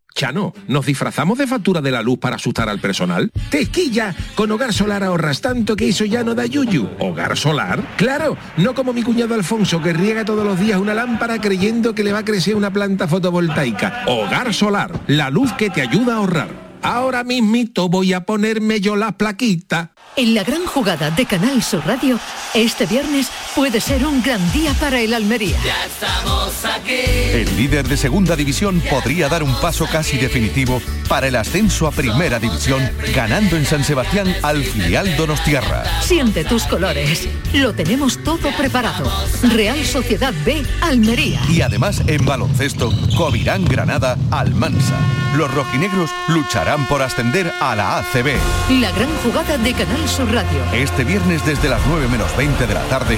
Chano, ¿nos disfrazamos de factura de la luz para asustar al personal? ¡Tequilla! Con Hogar Solar ahorras tanto que eso ya no da yuyu. ¿Hogar Solar? ¡Claro! No como mi cuñado Alfonso que riega todos los días una lámpara creyendo que le va a crecer una planta fotovoltaica. Hogar Solar, la luz que te ayuda a ahorrar. Ahora mismito voy a ponerme yo la plaquita. En la gran jugada de Canal Sur Radio, este viernes puede ser un gran día para el Almería. Ya estamos aquí. El líder de segunda división podría dar un paso casi definitivo para el ascenso a primera división, ganando en San Sebastián al filial Donostiarra. Siente tus colores. Lo tenemos todo preparado. Real Sociedad B, Almería. Y además en baloncesto, Covirán Granada, Almansa. Los rojinegros lucharán por ascender a la ACB. La gran jugada de Canal Sur Radio. Este viernes desde las 9 menos 20 de la tarde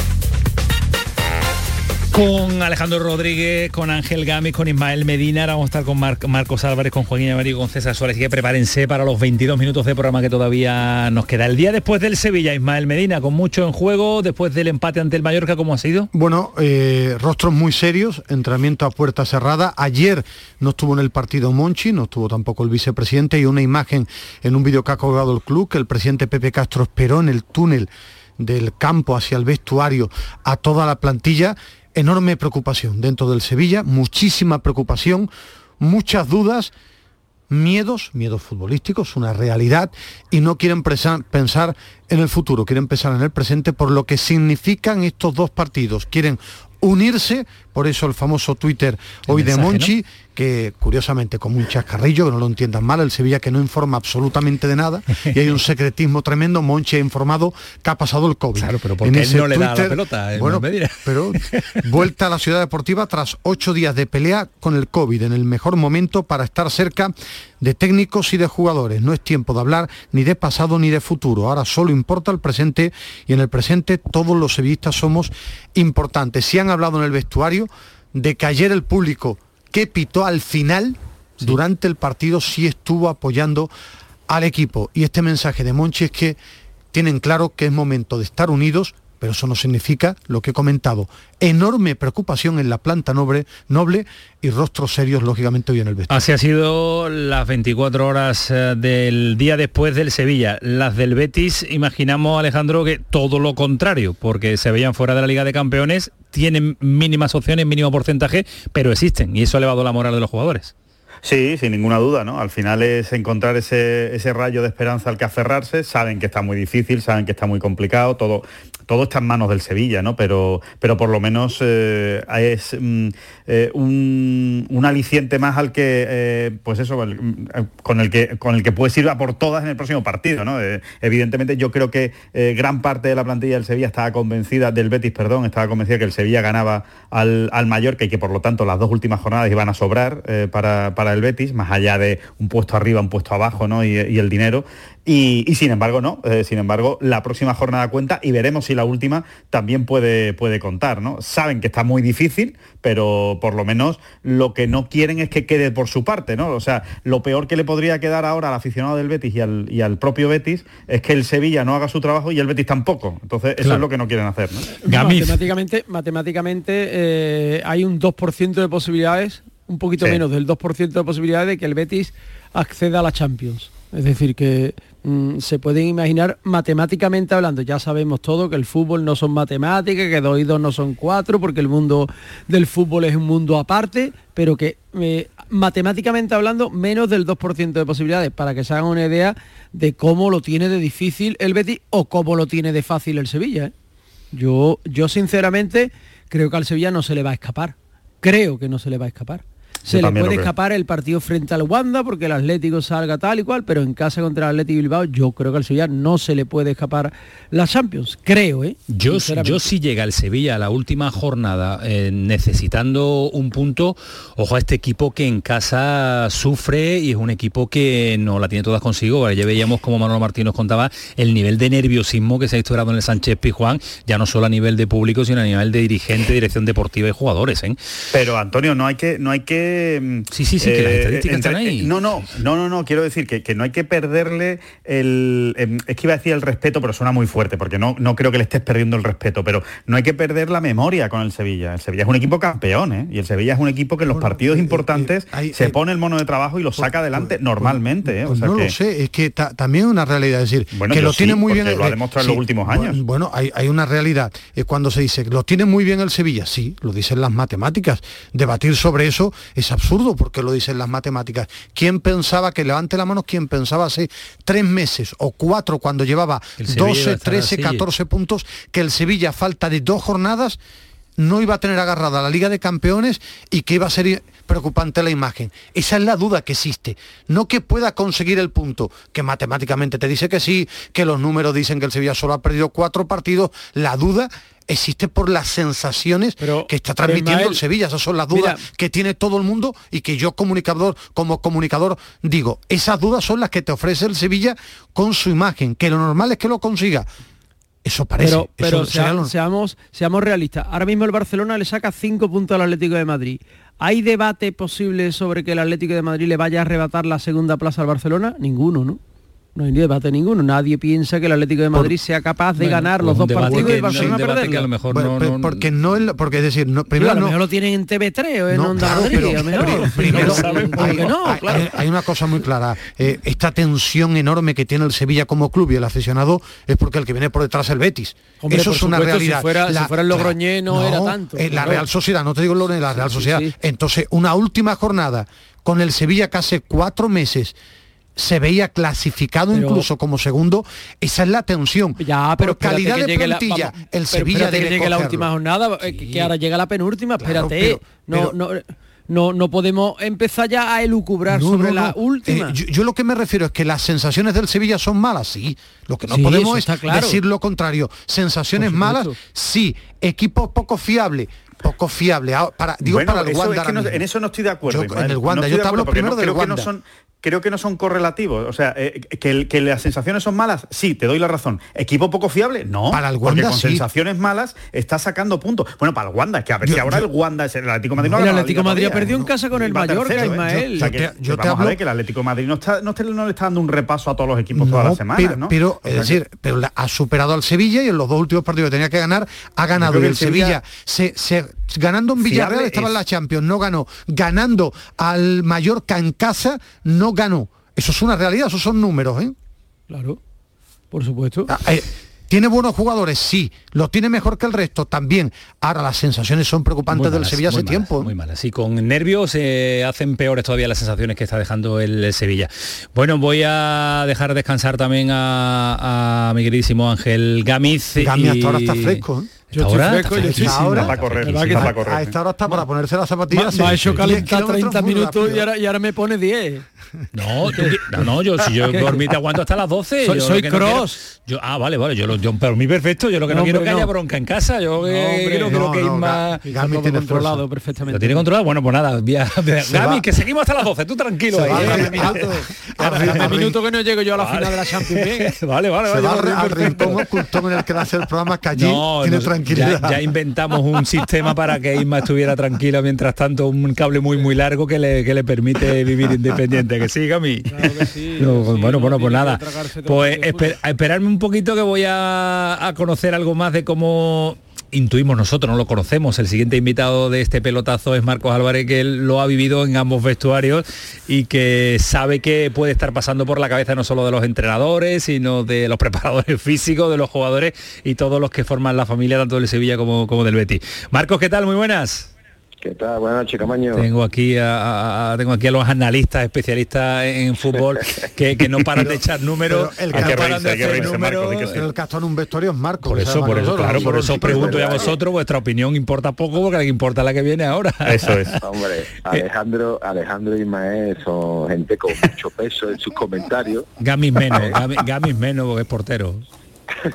Con Alejandro Rodríguez, con Ángel Gámez, con Ismael Medina, ahora vamos a estar con Mar- Marcos Álvarez, con Joaquín Américo, con César Suárez, así que prepárense para los 22 minutos de programa que todavía nos queda. El día después del Sevilla, Ismael Medina, con mucho en juego, después del empate ante el Mallorca, ¿cómo ha sido? Bueno, eh, rostros muy serios, entrenamiento a puerta cerrada. Ayer no estuvo en el partido Monchi, no estuvo tampoco el vicepresidente y una imagen en un vídeo que ha colgado el club que el presidente Pepe Castro esperó en el túnel del campo hacia el vestuario a toda la plantilla. Enorme preocupación dentro del Sevilla, muchísima preocupación, muchas dudas, miedos, miedos futbolísticos, una realidad, y no quieren pensar en el futuro, quieren pensar en el presente por lo que significan estos dos partidos. Quieren unirse, por eso el famoso Twitter hoy de mensaje, Monchi, que curiosamente como un chascarrillo, que no lo entiendan mal, el Sevilla que no informa absolutamente de nada, y hay un secretismo tremendo, Monchi ha informado que ha pasado el COVID. Claro, pero porque él no le da la pelota, eh, bueno, pero vuelta a la ciudad deportiva tras ocho días de pelea con el COVID, en el mejor momento para estar cerca de técnicos y de jugadores. No es tiempo de hablar ni de pasado ni de futuro. Ahora solo importa el presente y en el presente todos los sevillistas somos importantes. Si han hablado en el vestuario de que ayer el público que pitó al final, durante el partido, sí estuvo apoyando al equipo. Y este mensaje de Monchi es que tienen claro que es momento de estar unidos, pero eso no significa lo que he comentado. Enorme preocupación en la planta noble, y rostros serios, lógicamente, hoy en el vestuario. Así ha sido las 24 horas eh, del día después del Sevilla. Las del Betis, imaginamos, Alejandro, que todo lo contrario, porque se veían fuera de la Liga de Campeones, tienen mínimas opciones, mínimo porcentaje, pero existen, y eso ha elevado la moral de los jugadores. Sí, sin ninguna duda, ¿no? Al final es encontrar ese, ese rayo de esperanza al que aferrarse. Saben que está muy difícil, saben que está muy complicado, todo, todo está en manos del Sevilla, ¿no? Pero, pero por lo menos eh, es mm, eh, un, un aliciente más al que, eh, pues eso, mm, con el que con el que puedes ir a por todas en el próximo partido, ¿no? Evidentemente yo creo que gran parte de la plantilla del Sevilla estaba convencida, del Betis, perdón, estaba convencida que el Sevilla ganaba al, al Mallorca y que por lo tanto las dos últimas jornadas iban a sobrar eh, para, para el Betis, más allá de un puesto arriba, un puesto abajo, ¿no? Y, y el dinero. Y, y sin embargo, no. Eh, sin embargo, la próxima jornada cuenta y veremos si la última también puede, puede contar, ¿no? Saben que está muy difícil, pero por lo menos lo que no quieren es que quede por su parte, ¿no? O sea, lo peor que le podría quedar ahora al aficionado del Betis y al, y al propio Betis es que el Sevilla no haga su trabajo y el Betis tampoco. Entonces, eso Claro. es lo que no quieren hacer, ¿no? Matemáticamente, matemáticamente eh, hay un 2% de posibilidades, un poquito Sí. menos del 2% de posibilidades de que el Betis acceda a la Champions. Es decir, que mm, se pueden imaginar matemáticamente hablando, ya sabemos todo que el fútbol no son matemáticas, que dos y dos no son cuatro, porque el mundo del fútbol es un mundo aparte, pero que eh, matemáticamente hablando, menos del 2% de posibilidades, para que se hagan una idea de cómo lo tiene de difícil el Betis o cómo lo tiene de fácil el Sevilla. ¿eh? Yo, yo sinceramente creo que al Sevilla no se le va a escapar. Creo que no se le va a escapar. Se le puede escapar el partido frente al Wanda porque el Atlético salga tal y cual, pero en casa contra el Atlético Bilbao yo creo que al Sevilla no se le puede escapar la Champions. Creo, ¿eh? Yo, yo si llega el Sevilla a la última jornada eh, necesitando un punto, ojo a este equipo que en casa sufre y es un equipo que no la tiene todas consigo. Vale, Ya veíamos como Manolo Martín nos contaba el nivel de nerviosismo que se ha instaurado en el Sánchez Pizjuán, ya no solo a nivel de público, sino a nivel de dirigente, dirección deportiva y jugadores. ¿eh? Pero Antonio, no hay que, no hay que que... Sí, sí, sí, que las estadísticas están ahí. No, no, no, no, no, quiero decir que, que no hay que perderle el... em, es que iba a decir el respeto, pero suena muy fuerte, porque no, no creo que le estés perdiendo el respeto, pero no hay que perder la memoria con el Sevilla. El Sevilla es un equipo campeón, ¿eh? Y el Sevilla es un equipo que en los partidos importantes se pone el mono de trabajo y lo saca adelante normalmente, ¿eh? O Pues sea no que- lo sé, es que ta- también es una realidad, es decir, Bueno, que lo tiene muy bien. lo ha eh, demostrado en los últimos años. bu- Bueno, hay, hay una realidad. eh, cuando se dice, lo tiene muy bien el Sevilla, sí, lo dicen las matemáticas. Debatir sobre eso es absurdo porque lo dicen las matemáticas. ¿Quién pensaba que levante la mano? ¿Quién pensaba hace tres meses o cuatro cuando llevaba El Sevilla iba a 12, estar 13, así. 14 puntos, que el Sevilla, a falta de dos jornadas, no iba a tener agarrada la Liga de Campeones y que iba a ser preocupante la imagen. Esa es la duda que existe. No que pueda conseguir el punto, que matemáticamente te dice que sí, que los números dicen que el Sevilla solo ha perdido cuatro partidos. La duda existe por las sensaciones que está pero, transmitiendo Ismael, el Sevilla. Esas son las dudas mira. que tiene todo el mundo y que yo comunicador, como comunicador, digo, esas dudas son las que te ofrece el Sevilla con su imagen, que lo normal es que lo consiga. Eso parece. Pero, pero eso será sea- lo- seamos, seamos realistas. Ahora mismo el Barcelona le saca cinco puntos al Atlético de Madrid. ¿Hay debate posible sobre que el Atlético de Madrid le vaya a arrebatar la segunda plaza al Barcelona? Ninguno, ¿no? No hay debate ninguno. Nadie piensa que el Atlético de Madrid sea capaz de Bueno, ganar los dos partidos que- y el Barcelona perderlo. que a lo mejor Bueno, no- pero no- porque no es porque es decir, no, Primero, a lo no- mejor lo tienen en TV3 o en No, Onda claro, Madrid. pero a lo mejor. pri- primero, No sabemos, ¿por hay, qué no? hay- Claro. hay- hay una cosa muy clara. eh, esta tensión enorme que tiene el Sevilla como club y el aficionado es porque el que viene por detrás es el Betis. Hombre, Eso es una supuesto, si realidad. fuera- si fuera el Logroñés no era tanto, eh, la. Real Sociedad, no te digo lo de la Real Sí, Sociedad. sí. Entonces, una última jornada con el Sevilla que hace cuatro meses se veía clasificado Pero- incluso como segundo, esa es la tensión. Ya, pero por calidad de la- plantilla, vamos, el Sevilla espérate que debe llegue la última jornada, eh, que- que ahora llega la penúltima, Claro, espérate. pero- no, no, no, no podemos empezar ya a elucubrar No, sobre no, la no. última. Eh, yo, yo lo que me refiero es que las sensaciones del Sevilla son malas, sí. Lo que no Sí, podemos es claro. decir lo contrario. Sensaciones malas, sí. Equipo poco fiable, poco fiable. Ah, Para, digo Bueno, para el Wanda. es que no- en eso no estoy de acuerdo. Yo- en el Wanda, No yo te hablo porque primero del creo que no Wanda. son creo que no son correlativos. O sea, eh, que, el- que las sensaciones son malas, sí, te doy la razón. ¿Equipo poco fiable? No. Para el porque Wanda, con sí. sensaciones malas está sacando puntos. Bueno, para el Wanda, es que a ver Yo- si ahora yo- el Wanda es el Atlético Madrid. no el Atlético Madrid perdido en casa con el Mallorca, ¿eh? Ismael. Yo te- yo que te a hablo- ver que el Atlético Madrid no, está, no, está- no le está dando un repaso a todos los equipos toda No, la semana, pero, ¿no? pero, O sea es decir, pero la- ha superado al Sevilla y en los dos últimos partidos que tenía que ganar ha ganado. Y el el Sevilla- Sevilla, se, se- ganando en Villarreal Fiable estaba en la Champions, no ganó. Ganando al Mallorca en casa, no ganó. Eso es una realidad, esos son números, ¿eh? Claro, por supuesto. Ah, eh, ¿Tiene buenos jugadores? Sí. ¿Lo tiene mejor que el resto? También. Ahora las sensaciones son preocupantes del Sevilla hace muy malas, tiempo. ¿eh? Muy malas. Y con nervios se hacen peores todavía las sensaciones que está dejando el, el Sevilla. Bueno, voy a dejar descansar también a, a mi queridísimo Ángel Gamiz. Gami y- hasta ahora está fresco. ¿eh? Yo estoy Ahora fresco, está yo estoy- fresquísimo. ahora- Está para correr, ¿verdad que está para correr. A esta hora está para ponerse las zapatillas. Me ha hecho 10 calentar kilómetros 30 muy minutos y ahora, y ahora me pone 10. No, tú no, no, yo si yo por mí te aguanto hasta las 12. Soy- yo soy no cross. quiero- yo, ah, vale, vale, yo, lo, yo por mí perfecto, yo lo que no, No, quiero hombre, es que haya no. bronca en casa, yo eh, hombre, no, que no, Isma... Ga- Gami Está todo tiene controlado fuerza. perfectamente. ¿Lo tiene controlado? Bueno, pues nada, Gami, va. que seguimos hasta las 12, tú tranquilo ahí. ¿Eh? Hace minuto que no llego yo a la Vale. final de la Champions League. vale, vale, Se vale. va al, rincón ocultón en el que hace el programa que allí No, tiene no, tranquilidad. Ya, ya inventamos un sistema para que Isma estuviera tranquila mientras tanto, un cable muy muy largo que le, que le permite vivir independiente. Que siga mi. bueno, bueno, pues nada. Pues esper- a esperarme un poquito que voy a, a conocer algo más de cómo intuimos nosotros, no lo conocemos. El siguiente invitado de este pelotazo es Marcos Álvarez, que él lo ha vivido en ambos vestuarios y que sabe que puede estar pasando por la cabeza no solo de los entrenadores, sino de los preparadores físicos, de los jugadores y todos los que forman la familia tanto del Sevilla como, como del Betis. Marcos, ¿qué tal? Muy buenas. ¿Qué tal? Buenas noches, Camaño. Tengo aquí a, a- a- tengo aquí a los analistas especialistas en fútbol que, que no paran de echar números, el que paran de reírse, hay que hacer reírse, Marcos, números. el que está en un vestuario es Marco. Por eso, por eso, claro, por eso os pregunto a vosotros, vuestra opinión importa poco porque la que importa la que viene ahora. Eso es. Hombre, Alejandro, Alejandro y Ismael son gente con mucho peso en sus comentarios, Gamis menos, Gamis, Gamis menos porque es portero.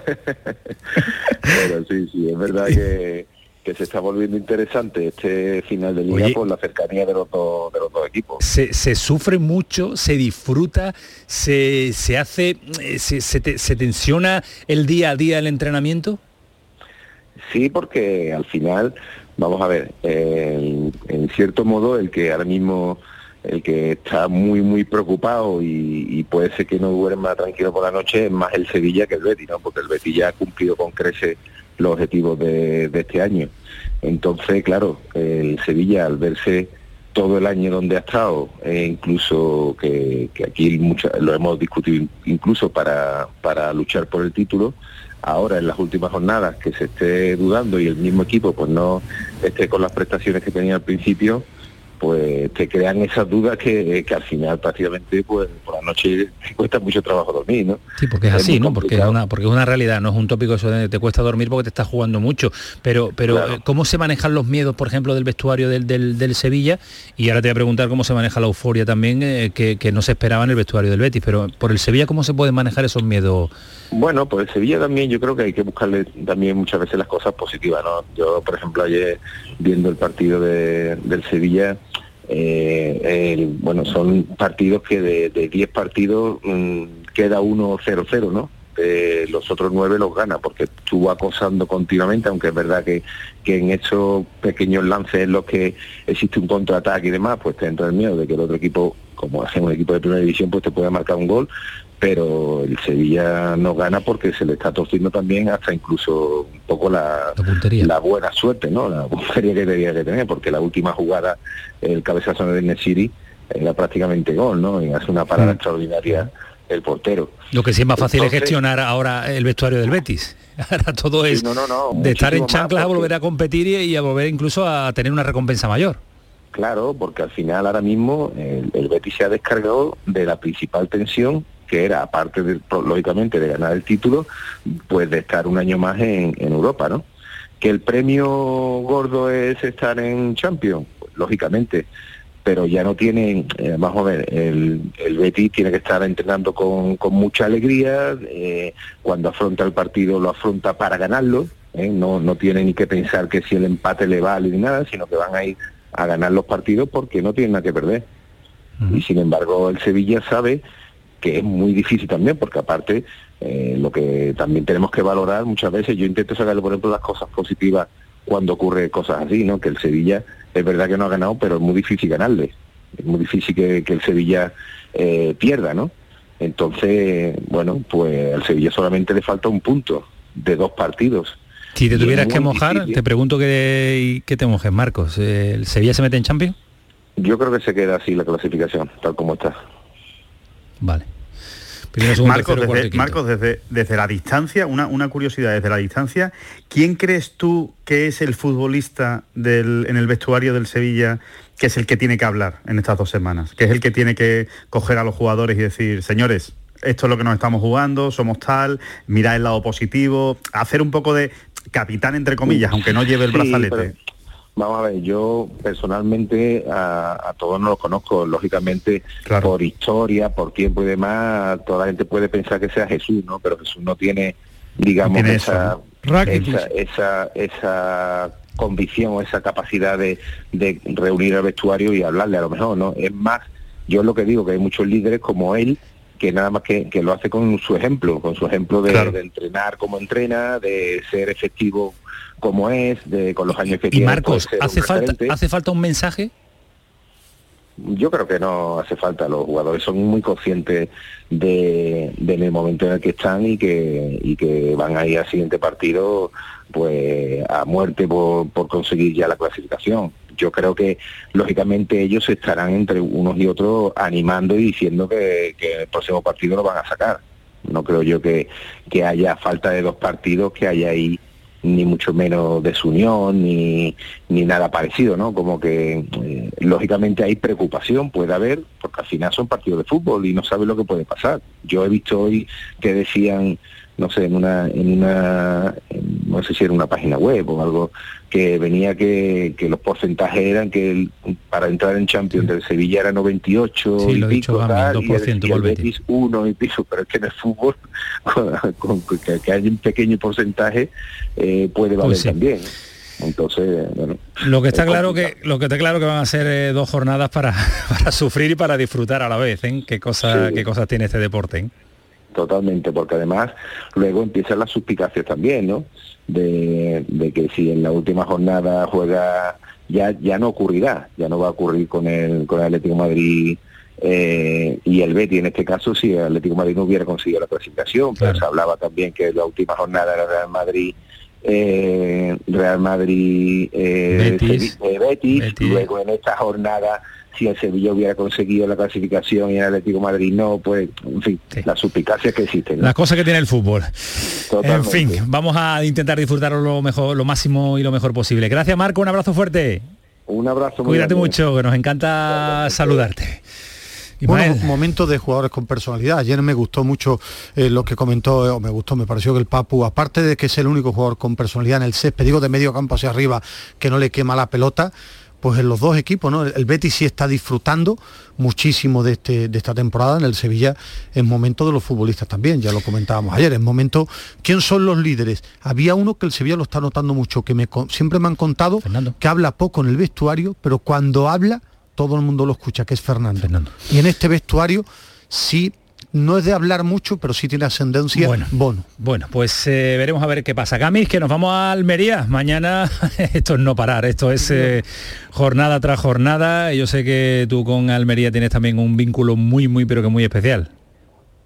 pero sí, sí, es verdad que, que se está volviendo interesante este final de liga Oye. por la cercanía de los dos, de los dos equipos. Se, se sufre mucho, se disfruta, se, se hace, eh, se, se te- se tensiona el día a día el entrenamiento. Sí, porque al final, vamos a ver, en cierto modo el que ahora mismo el que está muy muy preocupado y, puede ser que no duerma tranquilo por la noche es más el Sevilla que el Betis, ¿no? Porque el Betis ya ha cumplido con crece los objetivos de, este año. Entonces, claro, el Sevilla al verse todo el año donde ha estado, e incluso que, aquí lo hemos discutido incluso para, para luchar por el título, ahora en las últimas jornadas que se esté dudando y el mismo equipo pues no esté con las prestaciones que tenía al principio, pues te crean esas dudas que, al final prácticamente pues por la noche te cuesta mucho trabajo dormir, ¿no? Sí, porque es, así, ¿no? Porque es una porque es una realidad, no es un tópico eso de te cuesta dormir porque te estás jugando mucho, pero pero eh, cómo se manejan los miedos, por ejemplo, del vestuario del, del, Sevilla y ahora te voy a preguntar cómo se maneja la euforia también eh, que, que, no se esperaba en el vestuario del Betis, pero por el Sevilla cómo se pueden manejar esos miedos bueno, pues el Sevilla también yo creo que hay que buscarle también muchas veces las cosas positivas, ¿no? Yo, por ejemplo, ayer viendo el partido del Sevilla, eh, bueno, son partidos que de 10 partidos mm, queda uno 0-0, ¿no? Eh, los otros nueve los gana porque estuvo acosando continuamente, aunque es verdad que, que en esos pequeños lances en los que existe un contraataque y demás, pues te entra el miedo de que el otro equipo, como hacemos un equipo de primera división, pues te pueda marcar un gol, pero el Sevilla no gana porque se le está torciendo también hasta incluso un poco la, la, buena suerte, ¿no? La puntería que debía de tener, porque la última jugada, el cabezazo de Nesiri, era prácticamente gol, ¿no? Y hace una parada mm. extraordinaria el portero. Lo que sí es más fácil es gestionar ahora el vestuario del Betis. Ahora todo es de estar en chanclas a volver a competir y, a volver incluso a tener una recompensa mayor. Claro, porque al final ahora mismo el, el Betis se ha descargado de la principal tensión que era, aparte, de, lógicamente, de ganar el título, pues de estar un año más en, Europa, ¿no? Que el premio gordo es estar en Champions, pues, lógicamente, pero ya no tienen, eh, vamos a ver, el, el Betis tiene que estar entrenando con, mucha alegría, eh, cuando afronta el partido lo afronta para ganarlo, ¿eh? no, no tiene ni que pensar que si el empate le vale ni nada, sino que van a ir a ganar los partidos porque no tienen nada que perder. Y sin embargo el Sevilla sabe que es muy difícil también, porque aparte eh, lo que también tenemos que valorar muchas veces, yo intento sacarle, por ejemplo, las cosas positivas cuando ocurre cosas así, ¿no? Que el Sevilla es verdad que no ha ganado, pero es muy difícil ganarle. Es muy difícil que, el Sevilla eh, pierda, ¿no? Entonces, bueno, pues al Sevilla solamente le falta un punto de dos partidos. Si te tuvieras que mojar, te pregunto que, que te mojes, Marcos. ¿El Sevilla se mete en Champions? Yo creo que se queda así la clasificación, tal como está. Vale. Marcos, desde, desde, la distancia, una, una, curiosidad, desde la distancia, ¿quién crees tú que es el futbolista del, en el vestuario del Sevilla que es el que tiene que hablar en estas dos semanas? Que es el que tiene que coger a los jugadores y decir, señores, esto es lo que nos estamos jugando, somos tal, mirad el lado positivo, hacer un poco de capitán entre comillas, aunque no lleve el brazalete. Vamos a ver, yo personalmente a, todos no los conozco, lógicamente por historia, por tiempo y demás, toda la gente puede pensar que sea Jesús, ¿no? Pero Jesús no tiene, digamos, esa, esa, esa, convicción, esa capacidad de, reunir el vestuario y hablarle a lo mejor, ¿no? Es más, yo lo que digo, que hay muchos líderes como él, que nada más que, lo hace con su ejemplo, con su ejemplo de, de entrenar como entrena, de ser efectivo como es, de, con los años que tiene. Y Marcos, ¿hace falta, ¿hace falta un mensaje? Yo creo que no hace falta, los jugadores son muy conscientes de, del momento en el que están y que, y que van a ir al siguiente partido pues a muerte por, por conseguir ya la clasificación. Yo creo que lógicamente ellos estarán entre unos y otros animando y diciendo que, que el próximo partido lo van a sacar. No creo yo que, que haya falta de dos partidos, que haya ahí ni mucho menos desunión, ni, ni nada parecido, ¿no? Como que eh, lógicamente hay preocupación, puede haber, porque al final son partidos de fútbol y no sabe lo que puede pasar. Yo he visto hoy que decían no sé, en una, en una, no sé si era una página web o algo, que venía que, que los porcentajes eran que para entrar en Champions del Sevilla era 98 y pico, tal, y, el, Betis 1 y pico, pero es que en el fútbol, con, que, haya un pequeño porcentaje, eh, puede valer pues también. Entonces, bueno. Lo que está claro que lo que está claro que van a ser eh, dos jornadas para, para sufrir y para disfrutar a la vez, ¿eh? Qué cosa, qué cosas tiene este deporte. ¿eh? Totalmente, porque además luego empiezan las suspicacias también, ¿no? De, de que si en la última jornada juega, ya, ya no ocurrirá, ya no va a ocurrir con el, con el Atlético de Madrid eh, y el Betty en este caso si el Atlético de Madrid no hubiera conseguido la clasificación, pero se hablaba también que la última jornada era Real Madrid eh, Real Madrid eh, Betis. Eh, Betis, Betis. luego en esta jornada si el Sevilla hubiera conseguido la clasificación y el Atlético de Madrid no, pues en fin, las suspicacias que existen. ¿no? Las cosas que tiene el fútbol. Totalmente. En fin, vamos a intentar disfrutarlo lo mejor, lo máximo y lo mejor posible. Gracias Marco, un abrazo fuerte. Un abrazo muy Cuídate grande. mucho, que nos encanta saludarte. Bueno, momentos de jugadores con personalidad. Ayer me gustó mucho eh, lo que comentó, eh, o me gustó, me pareció que el Papu, aparte de que es el único jugador con personalidad en el césped, digo de medio campo hacia arriba, que no le quema la pelota, pues en los dos equipos, ¿no? El, Betis sí está disfrutando muchísimo de, este, de esta temporada, en el Sevilla es momento de los futbolistas también, ya lo comentábamos ayer, es momento, ¿quién son los líderes? Había uno que el Sevilla lo está notando mucho, que me, siempre me han contado que habla poco en el vestuario, pero cuando habla todo el mundo lo escucha, que es Fernando. Y en este vestuario sí, no es de hablar mucho, pero sí tiene ascendencia Bueno. Bono. Bueno, pues eh, veremos a ver qué pasa. Camis, que nos vamos a Almería. Mañana esto es no parar, esto es eh, jornada tras jornada. Yo sé que tú con Almería tienes también un vínculo muy, muy, pero que muy especial.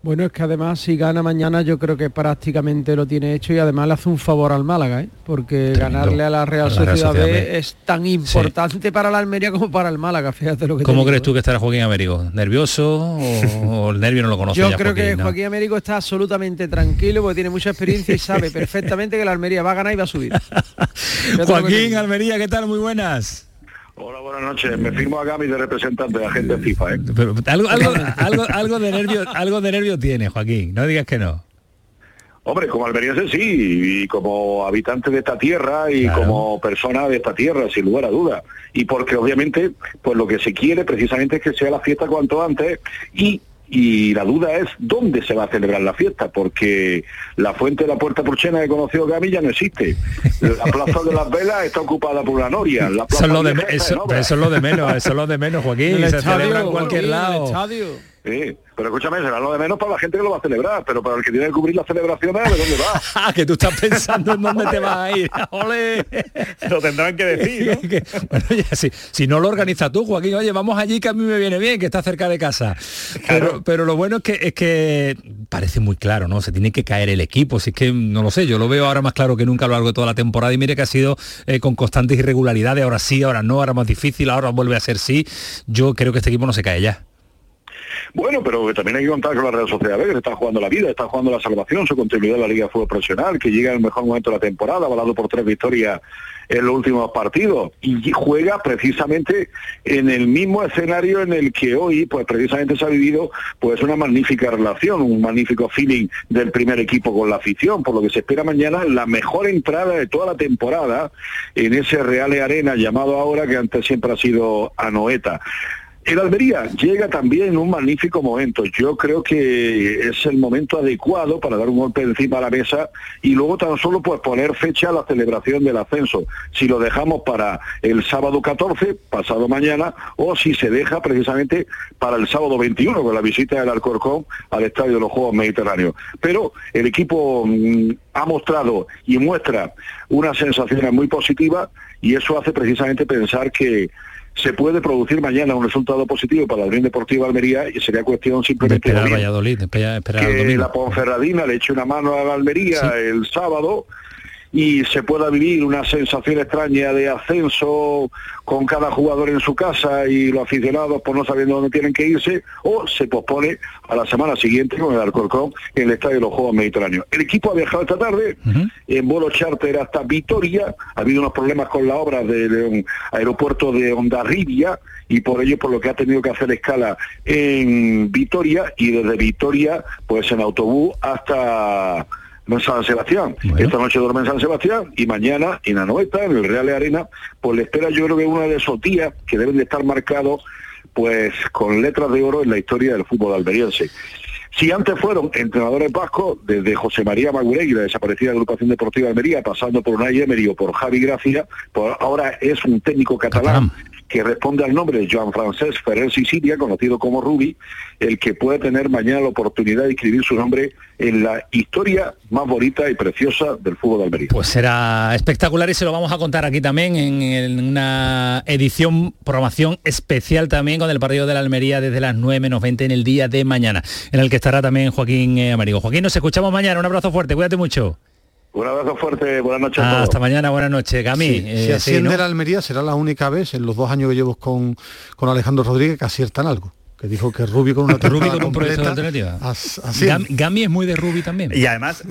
Bueno, es que además si gana mañana yo creo que prácticamente lo tiene hecho y además le hace un favor al Málaga, ¿eh? porque ganarle a la Real, A la Real Sociedad, B B. es tan importante para la Almería como para el Málaga, fíjate lo que ¿Cómo digo, crees ¿eh? tú que estará Joaquín Américo? ¿Nervioso o, o el nervio no lo conoce Yo ya creo que ¿no? Joaquín Américo está absolutamente tranquilo porque tiene mucha experiencia y sabe perfectamente que la Almería va a ganar y va a subir. Joaquín. Almería, ¿qué tal? Muy buenas. Hola, buenas noches. Me firmo acá mi de representante de agente FIFA, ¿eh? Pero algo, algo, algo, algo de nervio, algo de nervio tiene, Joaquín. No digas que no. Hombre, como almeriense sí, y como habitante de esta tierra y como persona de esta tierra, sin lugar a duda. Y porque obviamente, pues lo que se quiere precisamente es que sea la fiesta cuanto antes y y la duda es dónde se va a celebrar la fiesta, porque la fuente de la Puerta Porchena que conoció Gami ya no existe. La Plaza de las Velas está ocupada por una noria. La Eso plaza es, lo de, Vieja está en eso, obra. eso es lo de menos, eso es lo de menos, Joaquín. El se estadio, celebra en cualquier Joaquín, en el lado. estadio. Sí, pero escúchame, será lo de menos para la gente que lo va a celebrar, pero para el que tiene que cubrir las celebraciones, ¿de dónde va? Ah, que tú estás pensando en dónde te vas a ir. ¡Ole! Lo tendrán que decir, ¿no? Que- bueno, ya, si, si no lo organizas tú, Joaquín, oye, vamos allí que a mí me viene bien, que está cerca de casa. Pero, pero lo bueno es que es que parece muy claro, ¿no? Se tiene que caer el equipo. Si es que no lo sé, yo lo veo ahora más claro que nunca a lo largo de toda la temporada y mire que ha sido eh, con constantes irregularidades, ahora sí, ahora no, ahora más difícil, ahora vuelve a ser sí. Yo creo que este equipo no se cae ya. Bueno, pero también hay que contar con la Real Sociedad B, que está jugando la vida, está jugando la salvación, su continuidad en la Liga de Fútbol Profesional, que llega en el mejor momento de la temporada, avalado por tres victorias en los últimos partidos, y juega precisamente en el mismo escenario en el que hoy, pues precisamente se ha vivido pues una magnífica relación, un magnífico feeling del primer equipo con la afición, por lo que se espera mañana la mejor entrada de toda la temporada en ese Real Arena llamado ahora que antes siempre ha sido Anoeta. El Almería llega también en un magnífico momento. Yo creo que es el momento adecuado para dar un golpe encima a la mesa y luego tan solo pues poner fecha a la celebración del ascenso. Si lo dejamos para el sábado 14, pasado mañana, o si se deja precisamente para el sábado 21 con la visita del Alcorcón al Estadio de los Juegos Mediterráneos. Pero el equipo mm, ha mostrado y muestra unas sensaciones muy positivas y eso hace precisamente pensar que se puede producir mañana un resultado positivo para la Unión Deportiva Almería y sería cuestión De simplemente de esperar Valladolid, espera, esperar al que la Ponferradina le eche una mano a la Almería el sábado y se pueda vivir una sensación extraña de ascenso con cada jugador en su casa y los aficionados por no sabiendo dónde tienen que irse, o se pospone a la semana siguiente con el Alcorcón en el Estadio de los Juegos Mediterráneos. El equipo ha viajado esta tarde en vuelo charter hasta Vitoria, ha habido unos problemas con la obra del um, aeropuerto de Ondarribia y por ello por lo que ha tenido que hacer escala en Vitoria y desde Vitoria pues en autobús hasta San Sebastián. Esta noche duerme en San Sebastián y mañana en Anoeta, en el Real Arena, pues le espera yo creo que una de esos días que deben de estar marcados pues con letras de oro en la historia del fútbol alberiense. Si antes fueron entrenadores vascos, desde José María Maguregui, la desaparecida agrupación deportiva de Almería, pasando por Unai Emery o por Javi Gracia, pues ahora es un técnico catalán que responde al nombre de Joan Francesc Ferrer Sicilia, conocido como Rubi, el que puede tener mañana la oportunidad de escribir su nombre en la historia más bonita y preciosa del fútbol de Almería. Pues será espectacular y se lo vamos a contar aquí también en, en una edición, programación especial también con el partido de la Almería desde las 9 menos 20 en el día de mañana, en el que estará también Joaquín eh, Américo. Joaquín, nos escuchamos mañana, un abrazo fuerte, cuídate mucho. Un abrazo fuerte, buenas noches a Ah, todos. hasta mañana, buenas noches. Gami, Sí, eh, si sí, asciende ¿no? la Almería será la única vez en los dos años que llevo con, con Alejandro Rodríguez que aciertan algo. Que dijo que Rubi con una Rubi con un proyecto de alternativa. así. Gami es muy de Rubi también. Y además,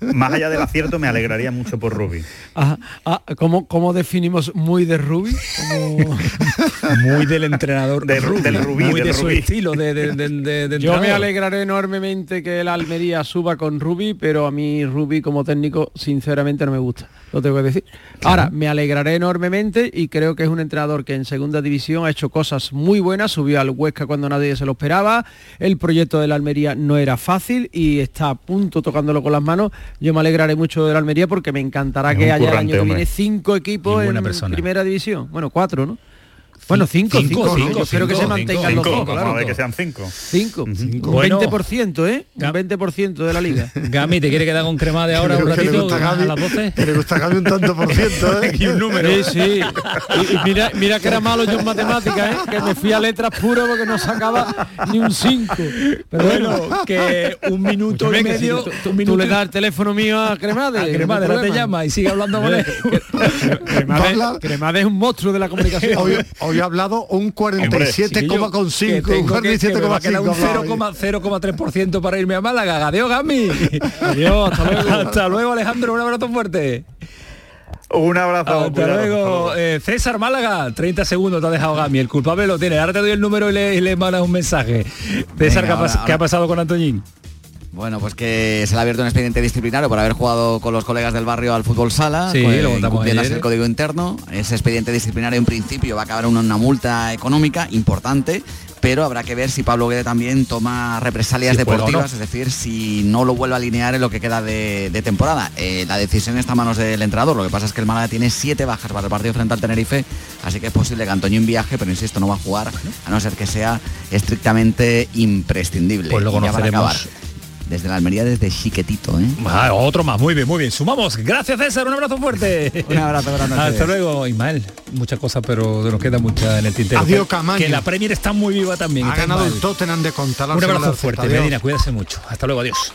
más allá del acierto, me alegraría mucho por Rubi. Ah, ah, ¿cómo, cómo definimos muy de Rubi? Como- muy del entrenador De Ru- del Rubí, muy del de su estilo de, de- de- de- de Yo me alegraré enormemente que el Almería suba con Rubi, pero a mí Rubi como técnico sinceramente no me gusta, lo tengo que decir. Ahora, me alegraré enormemente y creo que es un entrenador que en segunda división ha hecho cosas muy buenas, subió al Huesca cuando nadie se lo esperaba, el proyecto de la Almería no era fácil y está a punto tocándolo con las manos. Yo me alegraré mucho de la Almería porque me encantará Es que haya el año que viene cinco equipos en persona. primera división. Bueno, cuatro, ¿no? Bueno, cinco, cinco, cinco, cinco, Yo espero que cinco, se mantengan Cinco, los dos, vamos claro. a ver que sean cinco. Cinco. Un Bueno. 20%, ¿eh? Un 20% de la liga. Gami, ¿te quiere quedar con crema de ahora un Que le ratito gusta a a Gaby, las 12? que le gusta a Gaby un tanto por ciento, ¿eh? Y un número. Sí, sí. Y, y mira, mira que era malo yo en matemáticas, ¿eh? Que me fui a letras puras porque no sacaba ni un 5. Pero bueno, que un minuto y si medio, tú, un tú minuto le das el teléfono mío a Cremade. a que no te llama y sigue hablando con él. Cremade, Cremade es un monstruo de la comunicación. Hoy ha hablado un Chiquillo, que 47,5, tengo un que- que me va a 47,5 quedar un hablaba hoy. 0,0,3% para irme a Málaga. Adiós, Gami. Adiós, hasta luego. hasta luego, Alejandro. Un abrazo fuerte. Un abrazo. Hasta cuidado, luego. Eh, César Málaga, 30 segundos te ha dejado Gami. El culpable lo tiene. Ahora te doy el número y le, y le mandas un mensaje. César, Venga, ¿qué, ha ahora- qué ha pasado con Antoñín? Bueno, pues que se le ha abierto un expediente disciplinario por haber jugado con los colegas del barrio al fútbol sala, Sí, con- lo así el código interno. Ese expediente disciplinario en principio va a acabar en una multa económica importante, pero habrá que ver si Pablo Guede también toma represalias Si deportivas, no. es decir, si no lo vuelve a alinear en lo que queda de, de temporada. Eh, la decisión está a manos del entrenador, lo que pasa es que el Málaga tiene siete bajas para el partido frente al Tenerife, así que es posible que Antonio viaje, pero insisto, no va a jugar, a no ser que sea estrictamente imprescindible. Pues lo conoceremos. Desde la Almería, desde chiquetito, ¿eh? Ah, otro más, muy bien, muy bien. Sumamos. Gracias, César. Un abrazo fuerte. Un abrazo, noches. Hasta luego, Ismael. Muchas cosas, pero nos queda mucha en el tintero. Adiós, Que- Camaño. Que la Premier está muy viva también. Ha ganado Ismael. el Tottenham de contar Un abrazo fuerte, Medina. Cuídase mucho. Hasta luego, adiós.